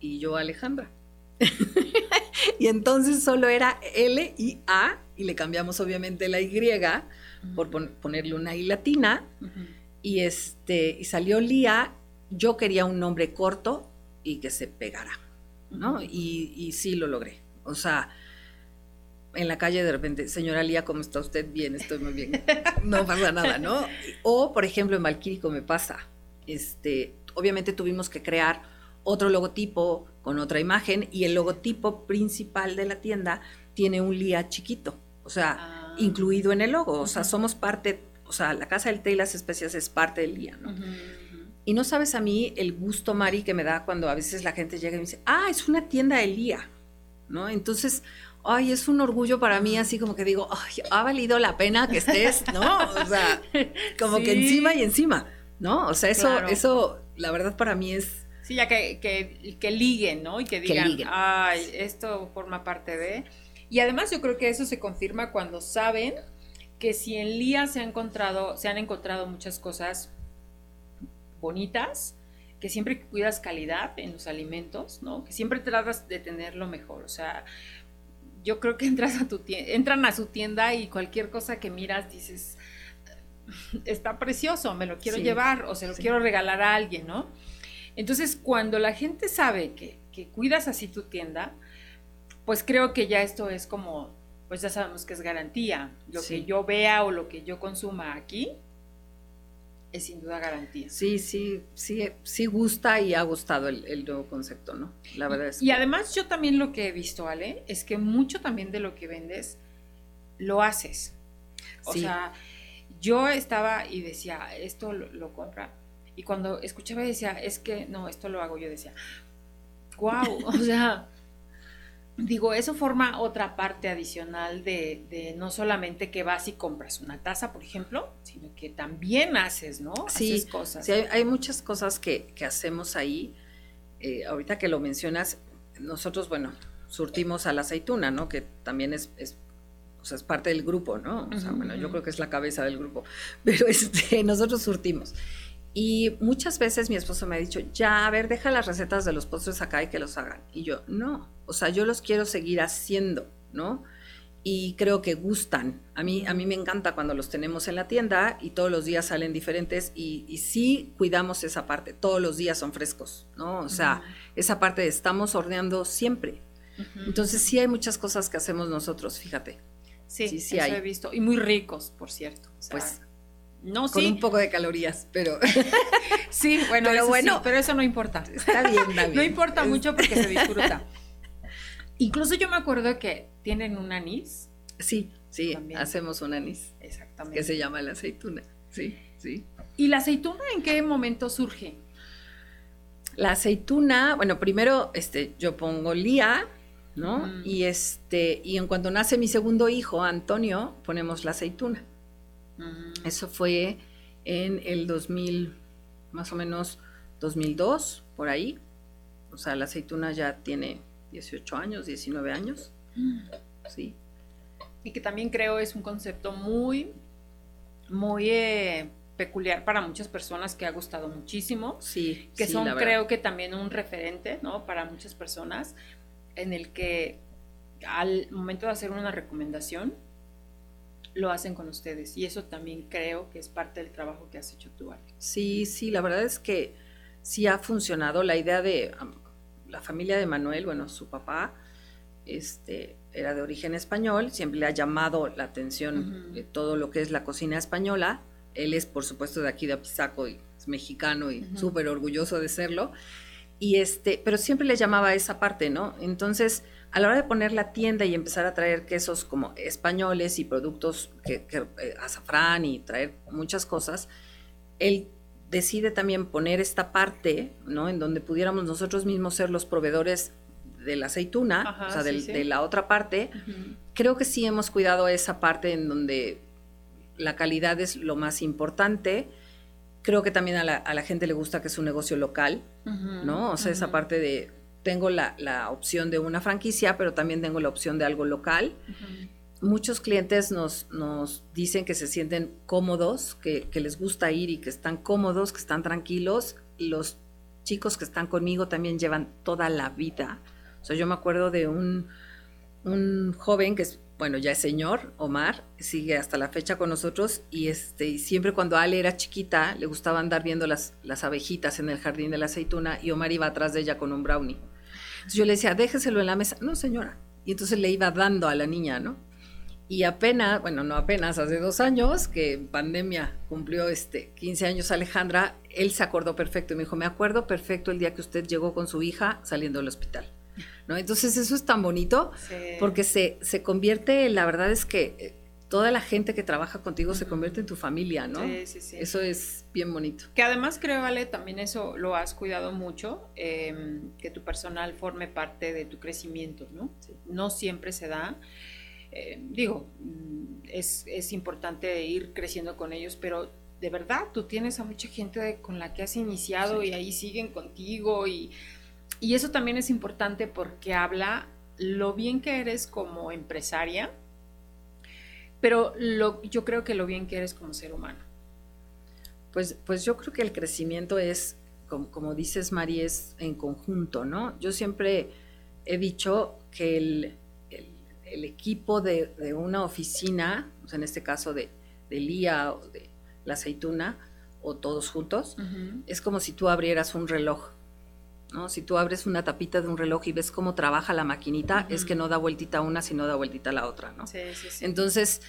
y yo Alejandra. [LAUGHS] [LAUGHS] y entonces solo era L y A y le cambiamos obviamente la Y por ponerle una I latina. Y este, y salió Lía. Yo quería un nombre corto y que se pegara, ¿no? y, y sí lo logré. O sea, en la calle de repente, señora Lía, ¿cómo está usted? Bien, estoy muy bien. [LAUGHS] No pasa nada, ¿no? O, por ejemplo, en Malquírico me pasa. Este, obviamente tuvimos que crear otro logotipo con otra imagen y el logotipo principal de la tienda tiene un Lía chiquito, o sea, ah. incluido en el logo. O sea, somos parte, o sea, la Casa del Té y las Especias es parte del Lía, ¿no? Y no sabes a mí el gusto, Mari, que me da cuando a veces la gente llega y me dice, ah, es una tienda de Lía. ¿no? Entonces, ay, es un orgullo para mí, así como que digo, ay, ha valido la pena que estés, ¿no? O sea, [LAUGHS] como que encima y encima, ¿no? O sea, eso, eso, la verdad para mí es... Sí, ya que, que, que liguen, ¿no? Y que digan, ay, esto forma parte de... Y además yo creo que eso se confirma cuando saben que si en Lía se, ha encontrado, se han encontrado muchas cosas bonitas, que siempre cuidas calidad en los alimentos, ¿no? Que siempre tratas de tener lo mejor. O sea, yo creo que entras a tu tienda, entran a su tienda y cualquier cosa que miras dices, está precioso, me lo quiero llevar o se lo quiero regalar a alguien, ¿no? Entonces, cuando la gente sabe que, que cuidas así tu tienda, pues creo que ya esto es como, pues ya sabemos que es garantía. Lo que yo vea o lo que yo consuma aquí es sin duda garantía. Sí, sí, sí, sí gusta y ha gustado el, nuevo concepto, ¿no? La verdad es. Y además yo también lo que he visto, Ale, es que mucho también de lo que vendes lo haces. O sea, yo estaba y decía, esto lo, lo compra. Y cuando escuchaba y decía, es que no, esto lo hago, yo decía, wow, [LAUGHS] o sea, digo, eso forma otra parte adicional de, no solamente que vas y compras una taza, por ejemplo, sino que también haces, ¿no? Sí, haces cosas. Sí, hay, muchas cosas que, hacemos ahí. Eh, ahorita que lo mencionas, nosotros, bueno, surtimos a la aceituna, ¿no? Que también es, es o sea, es parte del grupo, ¿no? O sea, bueno, yo creo que es la cabeza del grupo, [LAUGHS] pero este, nosotros surtimos. Y muchas veces mi esposo me ha dicho, ya, a ver, deja las recetas de los postres acá y que los hagan. Y yo, no, o sea, yo los quiero seguir haciendo, ¿no? Y creo que gustan. A mí, a mí me encanta cuando los tenemos en la tienda y todos los días salen diferentes y, y sí cuidamos esa parte, todos los días son frescos, ¿no? O sea, esa parte de estamos horneando siempre. Entonces sí hay muchas cosas que hacemos nosotros, fíjate. Sí, sí, sí eso he visto. Y muy ricos, por cierto. pues no, con un poco de calorías, pero. [LAUGHS] sí, bueno, pero bueno, pero eso no importa. Está bien, David. no importa mucho porque se disfruta. [LAUGHS] Incluso yo me acuerdo que tienen un anís. Sí, sí, hacemos un anís. Exactamente. Que se llama la aceituna. Sí, sí. ¿Y la aceituna en qué momento surge? La aceituna, bueno, primero este, yo pongo lía, ¿no? Y este, y en cuanto nace mi segundo hijo, Antonio, ponemos la aceituna. Eso fue en el 2000, más o menos 2002, por ahí. O sea, la aceituna ya tiene 18 años, 19 años. Mm. Sí. Y que también creo es un concepto muy, muy eh, peculiar para muchas personas que ha gustado muchísimo. Sí. Que son, creo que también un referente, ¿no? Para muchas personas, en el que al momento de hacer una recomendación, lo hacen con ustedes. Y eso también creo que es parte del trabajo que has hecho tú, Ale. Sí, sí, la verdad es que sí ha funcionado. La idea de la familia de Manuel, bueno, su papá, este, era de origen español, siempre le ha llamado la atención de todo lo que es la cocina española. Él es, por supuesto, de aquí de Apizaco y es mexicano y súper orgulloso de serlo. Y este, pero siempre le llamaba a esa parte, ¿no? Entonces, a la hora de poner la tienda y empezar a traer quesos como españoles y productos que, eh, azafrán y traer muchas cosas, él decide también poner esta parte, ¿no? En donde pudiéramos nosotros mismos ser los proveedores de la aceituna, o sea, de la otra parte. Creo que sí hemos cuidado esa parte en donde la calidad es lo más importante. Creo que también a la, gente le gusta que es un negocio local, ¿no? O sea, esa parte de tengo la, opción de una franquicia, pero también tengo la opción de algo local. Muchos clientes nos, nos, dicen que se sienten cómodos, que, les gusta ir y que están cómodos, que están tranquilos. Los chicos que están conmigo también llevan toda la vida. O sea, yo me acuerdo de un, un joven que es, bueno, ya es señor, Omar, sigue hasta la fecha con nosotros y este, siempre cuando Ale era chiquita le gustaba andar viendo las, las abejitas en el jardín de la aceituna y Omar iba atrás de ella con un brownie yo le decía, déjeselo en la mesa. No, señora. Y entonces le iba dando a la niña, ¿no? Y apenas, bueno, no apenas, hace dos años, que pandemia cumplió este 15 años Alejandra, él se acordó perfecto y me dijo, me acuerdo perfecto el día que usted llegó con su hija saliendo del hospital. ¿No? Entonces eso es tan bonito porque se, se convierte, la verdad es que toda la gente que trabaja contigo se convierte en tu familia, ¿no? Sí, sí, sí. Eso es bien bonito. Que además creo, Ale, también eso lo has cuidado mucho, em, que tu personal forme parte de tu crecimiento, ¿no? No siempre se da. Eh, digo, mm, es, es importante ir creciendo con ellos, pero de verdad tú tienes a mucha gente con la que has iniciado y ahí siguen contigo y, y eso también es importante porque habla lo bien que eres como empresaria, pero lo, yo creo que lo bien que eres como ser humano. Pues, pues yo creo que el crecimiento es, como, como dices, Mari, es en conjunto, ¿no? Yo siempre he dicho que el, el, equipo de, de, una oficina, en este caso de, de Lía o de la aceituna, o todos juntos, es como si tú abrieras un reloj. ¿No? Si tú abres una tapita de un reloj y ves cómo trabaja la maquinita, es que no da vueltita una, sino da vueltita la otra, ¿no? Sí, sí, sí. Entonces,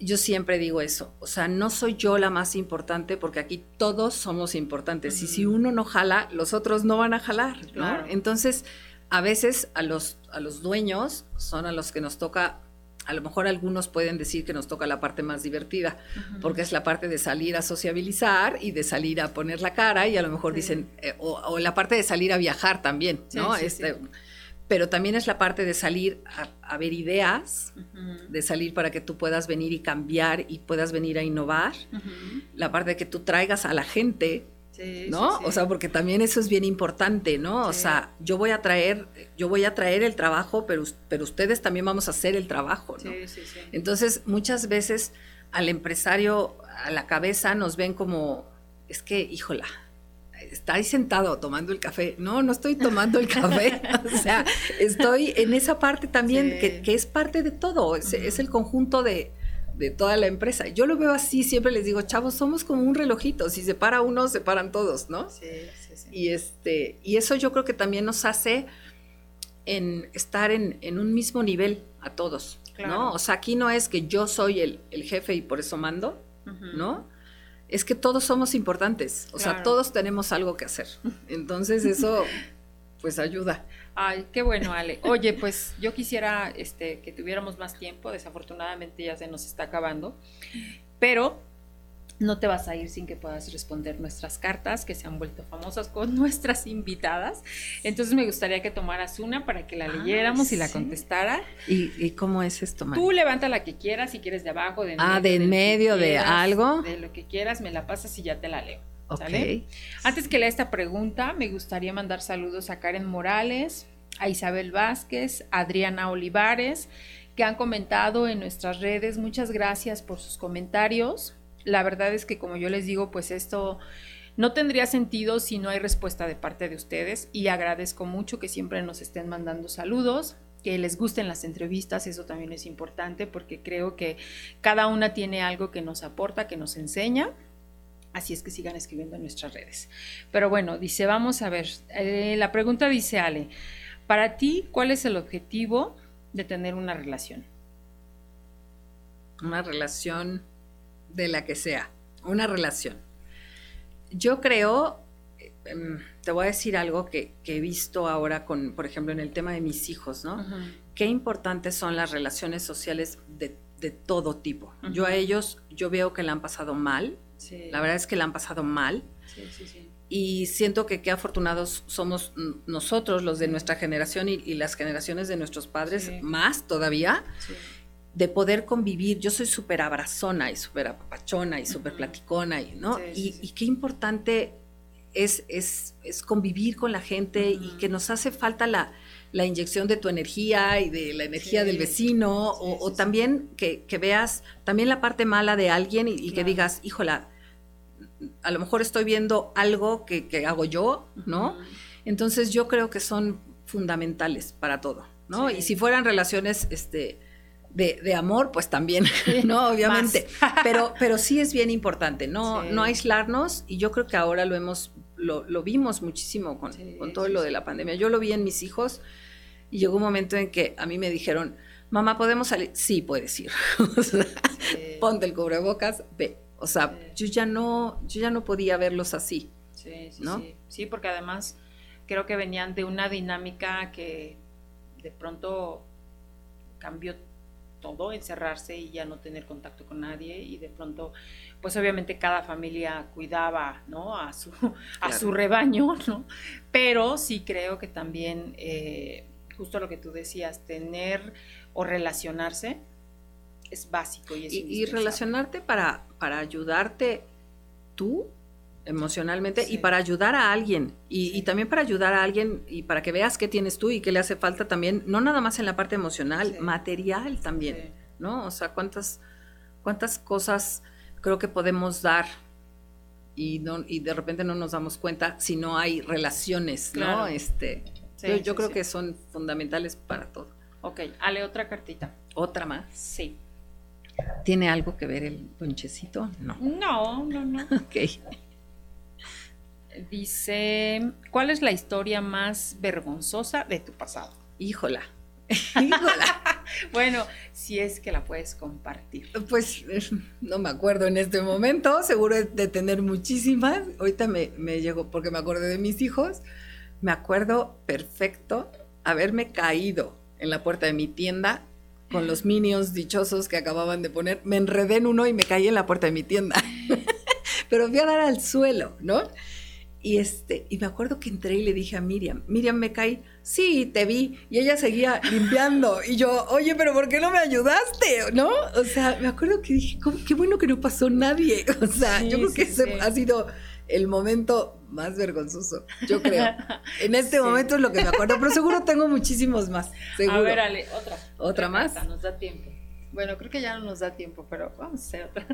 yo siempre digo eso, o sea, no soy yo la más importante porque aquí todos somos importantes y si uno no jala, los otros no van a jalar, ¿no? Entonces, a veces a los, a los dueños son a los que nos toca a lo mejor algunos pueden decir que nos toca la parte más divertida, porque es la parte de salir a sociabilizar y de salir a poner la cara y a lo mejor dicen, eh, o, la parte de salir a viajar también, ¿no? este, pero también es la parte de salir a, ver ideas, de salir para que tú puedas venir y cambiar y puedas venir a innovar, la parte de que tú traigas a la gente ¿no? O sea, porque también eso es bien importante, ¿no? O sea, yo voy a traer, yo voy a traer el trabajo, pero, pero ustedes también vamos a hacer el trabajo, ¿no? Entonces, muchas veces al empresario a la cabeza nos ven como, es que, híjola, está ahí sentado tomando el café. No, no estoy tomando el café. [LAUGHS] o sea, estoy en esa parte también que, es parte de todo, es el conjunto de, de toda la empresa. Yo lo veo así, siempre les digo, chavos, somos como un relojito, si se para uno, se paran todos, ¿no? Sí, sí, sí. Y, este, y eso yo creo que también nos hace en estar en, un mismo nivel a todos, ¿no? O sea, aquí no es que yo soy el, jefe y por eso mando, ¿no? Es que todos somos importantes, o sea, todos tenemos algo que hacer. Entonces eso, pues ayuda. Ay, qué bueno, Ale. Oye, pues yo quisiera este, que tuviéramos más tiempo, desafortunadamente ya se nos está acabando, pero no te vas a ir sin que puedas responder nuestras cartas que se han vuelto famosas con [LAUGHS] nuestras invitadas. Entonces me gustaría que tomaras una para que la ah, leyéramos y la contestara. ¿Y, cómo es esto, María? Tú levanta la que quieras, si quieres de abajo, de Ah, de en medio, de algo. De lo que quieras, me la pasas y ya te la leo. Antes que lea esta pregunta, me gustaría mandar saludos a Karen Morales, a Isabel Vázquez, a Adriana Olivares, que han comentado en nuestras redes. Muchas gracias por sus comentarios. La verdad es que como yo les digo, pues esto no tendría sentido si no hay respuesta de parte de ustedes y agradezco mucho que siempre nos estén mandando saludos que les gusten las entrevistas, eso también es importante porque creo que cada una tiene algo que nos aporta, que nos enseña Así es que sigan escribiendo en nuestras redes. Pero bueno, dice, vamos a ver, eh, la pregunta dice Ale, para ti, ¿cuál es el objetivo de tener una relación? Una relación de la que sea, una relación. Yo creo, em, te voy a decir algo que, he visto ahora con, por ejemplo, en el tema de mis hijos, ¿no? Qué importantes son las relaciones sociales de, todo tipo. Yo a ellos, yo veo que la han pasado mal, la verdad es que la han pasado mal. y siento que qué afortunados somos nosotros, los de nuestra generación y, las generaciones de nuestros padres, más todavía, de poder convivir. Yo soy súper abrazona y súper apapachona y súper platicona, y, ¿no? y, qué importante es, es, convivir con la gente y que nos hace falta la, la inyección de tu energía y de la energía del vecino, o, también que, veas también la parte mala de alguien y, que digas, híjola, a lo mejor estoy viendo algo que, hago yo, ¿no? Entonces yo creo que son fundamentales para todo, ¿no? Y si fueran relaciones, este, de, amor, pues también, [LAUGHS] ¿no? Obviamente. pero, pero sí es bien importante, no, no aislarnos, y yo creo que ahora lo hemos lo, vimos muchísimo con, todo lo de la pandemia. Yo lo vi en mis hijos y llegó un momento en que a mí me dijeron, mamá, ¿podemos salir? Sí, puedes ir. [LAUGHS] Ponte el cubrebocas, ve. O sea, yo ya no, yo ya no podía verlos así. Sí, sí, sí. Sí, porque además creo que venían de una dinámica que de pronto cambió todo, encerrarse y ya no tener contacto con nadie y de pronto, pues obviamente cada familia cuidaba, ¿no? A su, a su rebaño, ¿no? Pero sí creo que también, eh, justo lo que tú decías, tener o relacionarse es básico y es Y, relacionarte para, para ayudarte tú emocionalmente y para ayudar a alguien. Y, también para ayudar a alguien y para que veas qué tienes tú y qué le hace falta también, no nada más en la parte emocional, material también, ¿no? O sea, cuántas, cuántas cosas creo que podemos dar y, no, y de repente no nos damos cuenta si no hay relaciones, ¿no? Este, yo, creo que son fundamentales para todo. Ok, Ale, otra cartita. ¿Otra más? Sí. ¿Tiene algo que ver el ponchecito? No. No, no, no. [LAUGHS] ok. Dice, ¿cuál es la historia más vergonzosa de tu pasado? Híjola. [LAUGHS] Bueno, si es que la puedes compartir. Pues no me acuerdo en este momento, seguro de tener muchísimas. Ahorita me, me llegó porque me acordé de mis hijos. Me acuerdo perfecto haberme caído en la puerta de mi tienda con los minions dichosos que acababan de poner. Me enredé en uno y me caí en la puerta de mi tienda. [LAUGHS] Pero fui a dar al suelo, ¿no? Y, este, y me acuerdo que entré y le dije a Miriam, Miriam, me caí, sí, te vi, y ella seguía limpiando, y yo, oye, pero ¿por qué no me ayudaste? ¿No? O sea, me acuerdo que dije, qué bueno que no pasó nadie, [LAUGHS] o sea, yo creo que ese ha sido el momento más vergonzoso, yo creo. En este momento es lo que me acuerdo, pero seguro tengo muchísimos más, seguro. A ver, Ale, otra. ¿Otra, más? Nos da tiempo. Bueno, creo que ya no nos da tiempo, pero vamos a hacer otra.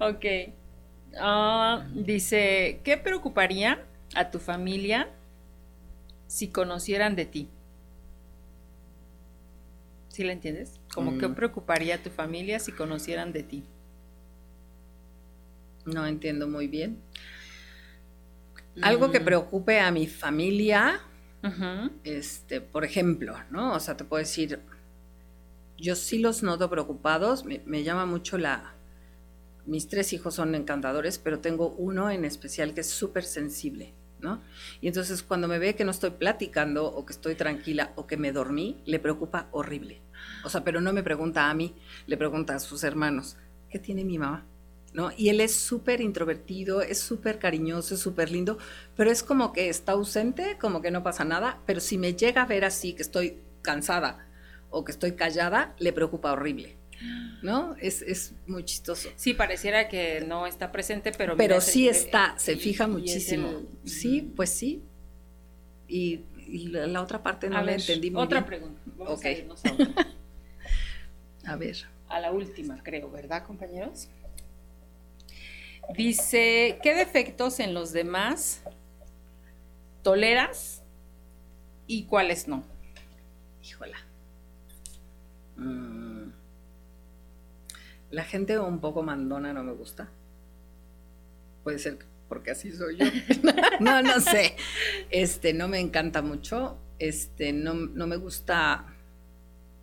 [LAUGHS] ok. Ah, dice, ¿qué preocuparía a tu familia si conocieran de ti? ¿Sí la entiendes? Como qué mm. preocuparía a tu familia si conocieran de ti. No entiendo muy bien. Algo que mm. preocupe a mi familia, este, por ejemplo, ¿no? O sea, te puedo decir, yo sí los noto preocupados, me llama mucho la, mis tres hijos son encantadores, pero tengo uno en especial que es súper sensible, ¿no? Y entonces cuando me ve que no estoy platicando o que estoy tranquila o que me dormí, le preocupa horrible. O sea, pero no me pregunta a mí, le pregunta a sus hermanos, ¿qué tiene mi mamá? ¿No? Y él es súper introvertido, es súper cariñoso, es súper lindo, pero es como que está ausente, como que no pasa nada, pero si me llega a ver así, que estoy cansada o que estoy callada, le preocupa horrible. ¿No? Es, es, muy chistoso. Sí, pareciera que no está presente, pero... Pero sí está, se fija muchísimo. Sí, pues sí. Y, la, otra parte no la entendí muy otra pregunta. Vamos a, [LAUGHS] a ver. A la última, creo, ¿verdad, compañeros? Dice, ¿qué defectos en los demás toleras y cuáles no? Híjola. Mm. La gente un poco mandona no me gusta. Puede ser porque así soy yo. [LAUGHS] no, no sé. Este, no me encanta mucho. Este, no, me gusta.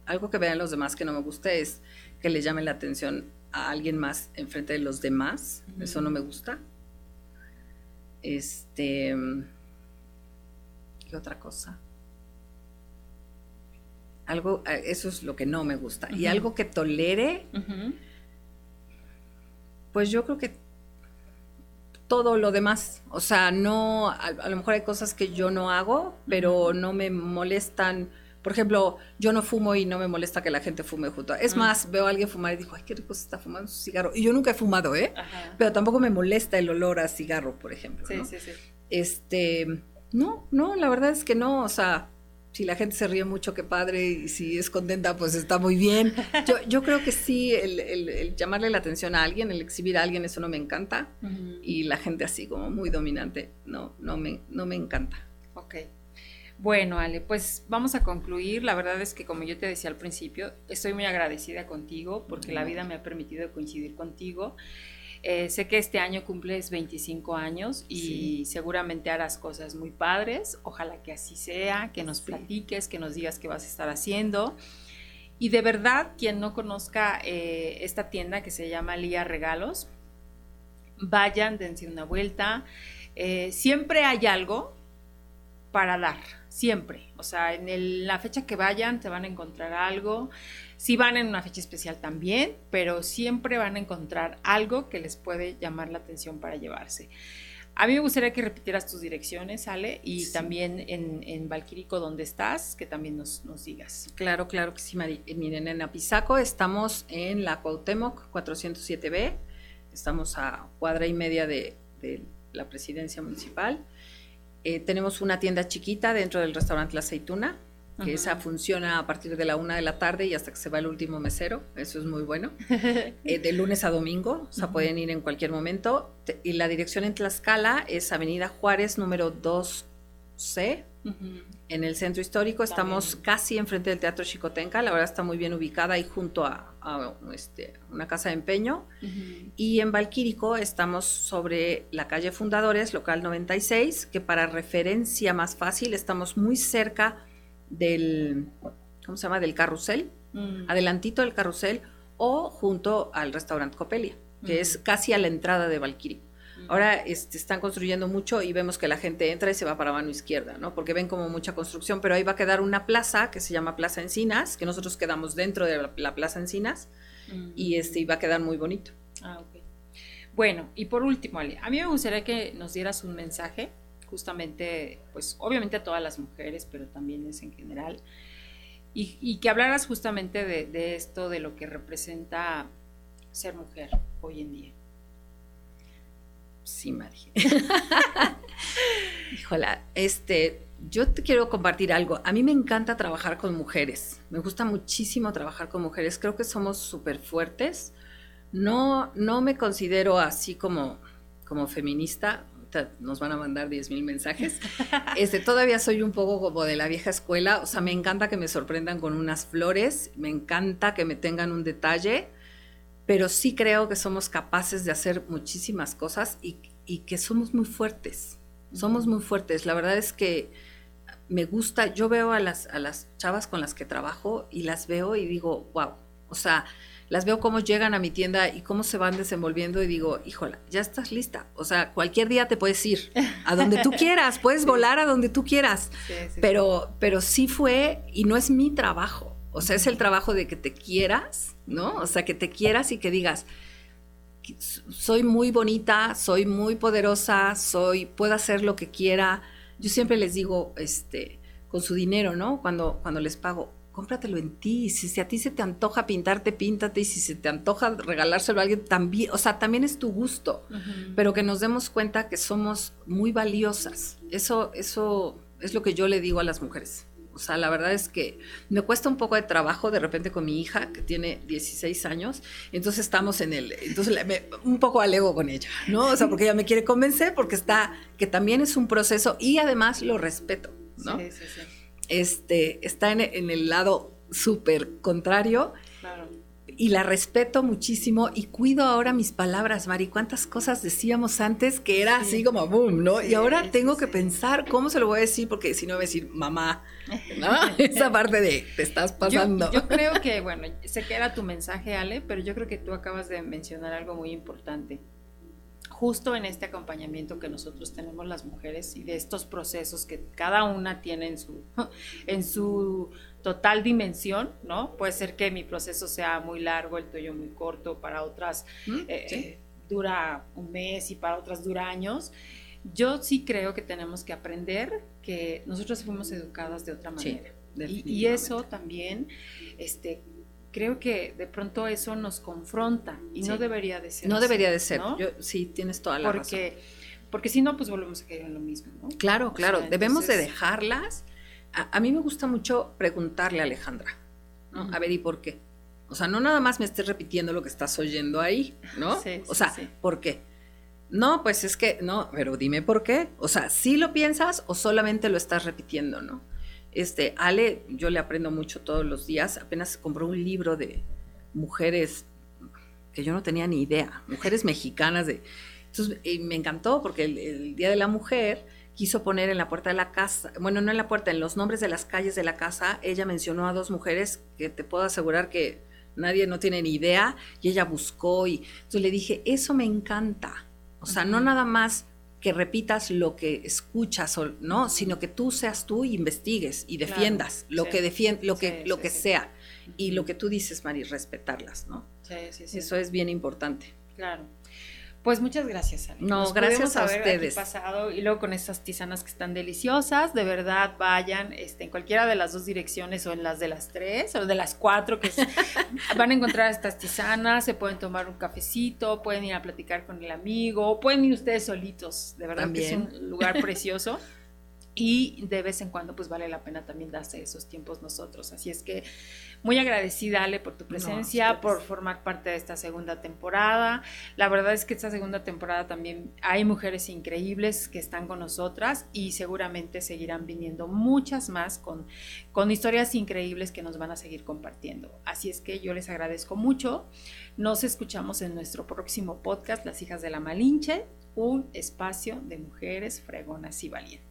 Algo que vean los demás que no me gusta es que le llame la atención a alguien más enfrente de los demás. Eso no me gusta. Este. ¿Qué otra cosa? Algo, eh, eso es lo que no me gusta. Y algo que tolere pues yo creo que todo lo demás, o sea, no, a, lo mejor hay cosas que yo no hago, pero no me molestan. Por ejemplo, yo no fumo y no me molesta que la gente fume junto. Es más, veo a alguien fumar y digo, ay, qué rico se está fumando su cigarro. Y yo nunca he fumado, ¿eh? Pero tampoco me molesta el olor a cigarro, por ejemplo. Sí, sí, sí. Este, no, no, la verdad es que no, o sea, si la gente se ríe mucho, qué padre, y si es contenta, pues está muy bien. [LAUGHS] Yo, yo creo que sí, el, llamarle la atención a alguien, el exhibir a alguien, eso no me encanta. Y la gente así como muy dominante, no, no, me, no me encanta. Ok. Bueno, Ale, pues vamos a concluir. La verdad es que como yo te decía al principio, estoy muy agradecida contigo porque la vida me ha permitido coincidir contigo. Eh, sé que este año cumples 25 años y seguramente harás cosas muy padres. Ojalá que así sea, que nos platiques, que nos digas qué vas a estar haciendo. Y de verdad, quien no conozca eh, esta tienda que se llama Lía Regalos, vayan, dense una vuelta. Eh, siempre hay algo para dar, siempre. O sea, en la fecha que vayan te van a encontrar algo. Si van en una fecha especial también, pero siempre van a encontrar algo que les puede llamar la atención para llevarse. A mí me gustaría que repitieras tus direcciones, Ale, y también en, en Valquírico, donde estás, que también nos, digas. Claro, claro que sí, Mari. Eh, miren, en Apizaco estamos en la Cuauhtémoc 407B, estamos a cuadra y media de, la presidencia municipal. Eh, tenemos una tienda chiquita dentro del restaurante La Aceituna, que esa funciona a partir de la una de la tarde y hasta que se va el último mesero, eso es muy bueno. [LAUGHS] Eh, de lunes a domingo, o sea, pueden ir en cualquier momento. Y la dirección en Tlaxcala es Avenida Juárez, número 2C, en el centro histórico. Estamos casi enfrente del Teatro Chicotenca, la verdad está muy bien ubicada y junto a, este, una casa de empeño. Y en Valquírico estamos sobre la calle Fundadores, local 96, que para referencia más fácil estamos muy cerca del, ¿cómo se llama? Del carrusel, mm. adelantito del carrusel o junto al restaurante Copelia, que es casi a la entrada de Valkyrie. Ahora este, están construyendo mucho y vemos que la gente entra y se va para mano izquierda, ¿no? Porque ven como mucha construcción, pero ahí va a quedar una plaza que se llama Plaza Encinas, que nosotros quedamos dentro de la, Plaza Encinas y este va a quedar muy bonito. Ah, ok. Bueno, y por último, Ale, a mí me gustaría que nos dieras un mensaje justamente, pues obviamente a todas las mujeres, pero también es en general, y, que hablaras justamente de, esto, de lo que representa ser mujer hoy en día. Sí, María. [LAUGHS] Híjola, este, yo te quiero compartir algo. A mí me encanta trabajar con mujeres. Me gusta muchísimo trabajar con mujeres. Creo que somos súper fuertes. No, no me considero así como, como feminista nos van a mandar 10 mil mensajes. Este, todavía soy un poco como de la vieja escuela, o sea, me encanta que me sorprendan con unas flores, me encanta que me tengan un detalle, pero sí creo que somos capaces de hacer muchísimas cosas y, que somos muy fuertes, somos muy fuertes. La verdad es que me gusta, yo veo a las, a las chavas con las que trabajo y las veo y digo, wow, o sea, las veo cómo llegan a mi tienda y cómo se van desenvolviendo y digo, híjola, ya estás lista. O sea, cualquier día te puedes ir a donde tú [LAUGHS] quieras, puedes volar a donde tú quieras. pero, pero sí fue, y no es mi trabajo. O sea, es el trabajo de que te quieras, ¿no? O sea, que te quieras y que digas, soy muy bonita, soy muy poderosa, soy, puedo hacer lo que quiera. Yo siempre les digo, este, con su dinero, ¿no? Cuando, cuando les pago, cómpratelo en ti. Si, a ti se te antoja pintarte, píntate. Y si se te antoja regalárselo a alguien, también, o sea, también es tu gusto. Pero que nos demos cuenta que somos muy valiosas. Eso, eso es lo que yo le digo a las mujeres. O sea, la verdad es que me cuesta un poco de trabajo de repente con mi hija, que tiene 16 años, entonces estamos en el, entonces un poco alego con ella, ¿no? O sea, porque ella me quiere convencer, porque está, que también es un proceso y además lo respeto, ¿no? Sí, sí, sí este, está en, el lado súper contrario. Y la respeto muchísimo y cuido ahora mis palabras, Mari. ¿Cuántas cosas decíamos antes que era así como boom, ¿no? y ahora tengo que pensar cómo se lo voy a decir, porque si no voy a decir mamá, ¿no? [LAUGHS] Esa parte de te estás pasando. Yo, yo creo que, [LAUGHS] bueno, sé que era tu mensaje, Ale, pero yo creo que tú acabas de mencionar algo muy importante justo en este acompañamiento que nosotros tenemos las mujeres y de estos procesos que cada una tiene en su, [LAUGHS] en su total dimensión, ¿no? Puede ser que mi proceso sea muy largo, el tuyo muy corto, para otras mm, eh, dura un mes y para otras dura años. Yo sí creo que tenemos que aprender que nosotros fuimos educadas de otra manera. y, y, eso también, este, creo que de pronto eso nos confronta y no debería de ser. No debería de ser. Yo, sí, tienes toda la porque, razón. Porque si no, pues volvemos a caer en lo mismo, ¿no? Claro, claro. Debemos de dejarlas. A, mí me gusta mucho preguntarle a Alejandra, ¿no? A ver, ¿y por qué? O sea, no nada más me estés repitiendo lo que estás oyendo ahí, ¿no? Sí, o sea, ¿por qué? No, pues es que, no, pero dime por qué. O sea, ¿sí lo piensas o solamente lo estás repitiendo, no? Este, Ale, yo le aprendo mucho todos los días. Apenas compró un libro de mujeres que yo no tenía ni idea, mujeres mexicanas de. Entonces me encantó porque el, Día de la Mujer quiso poner en la puerta de la casa, bueno, no en la puerta, en los nombres de las calles de la casa, ella mencionó a dos mujeres que te puedo asegurar que nadie no tiene ni idea y ella buscó y entonces le dije, eso me encanta. O sea, no nada más que repitas lo que escuchas, o, ¿no? Sino que tú seas tú y investigues y defiendas lo que defiende, lo que, lo que sea. Y lo que tú dices, Mari, respetarlas, ¿no? Sí, sí, sí. Eso es bien importante. Claro. Pues muchas gracias, Ale. No, gracias a ustedes. pasado y luego con estas tisanas que están deliciosas, de verdad vayan este, en cualquiera de las dos direcciones o en las de las tres o de las cuatro que [LAUGHS] van a encontrar estas tisanas, se pueden tomar un cafecito, pueden ir a platicar con el amigo, pueden ir ustedes solitos, de verdad que es un lugar precioso. [LAUGHS] y de vez en cuando pues vale la pena también darse esos tiempos nosotros. Así es que muy agradecida Ale por tu presencia, por formar parte de esta segunda temporada. La verdad es que esta segunda temporada también hay mujeres increíbles que están con nosotras y seguramente seguirán viniendo muchas más con, con historias increíbles que nos van a seguir compartiendo. Así es que yo les agradezco mucho. Nos escuchamos en nuestro próximo podcast, Las hijas de la Malinche, un espacio de mujeres fregonas y valientes.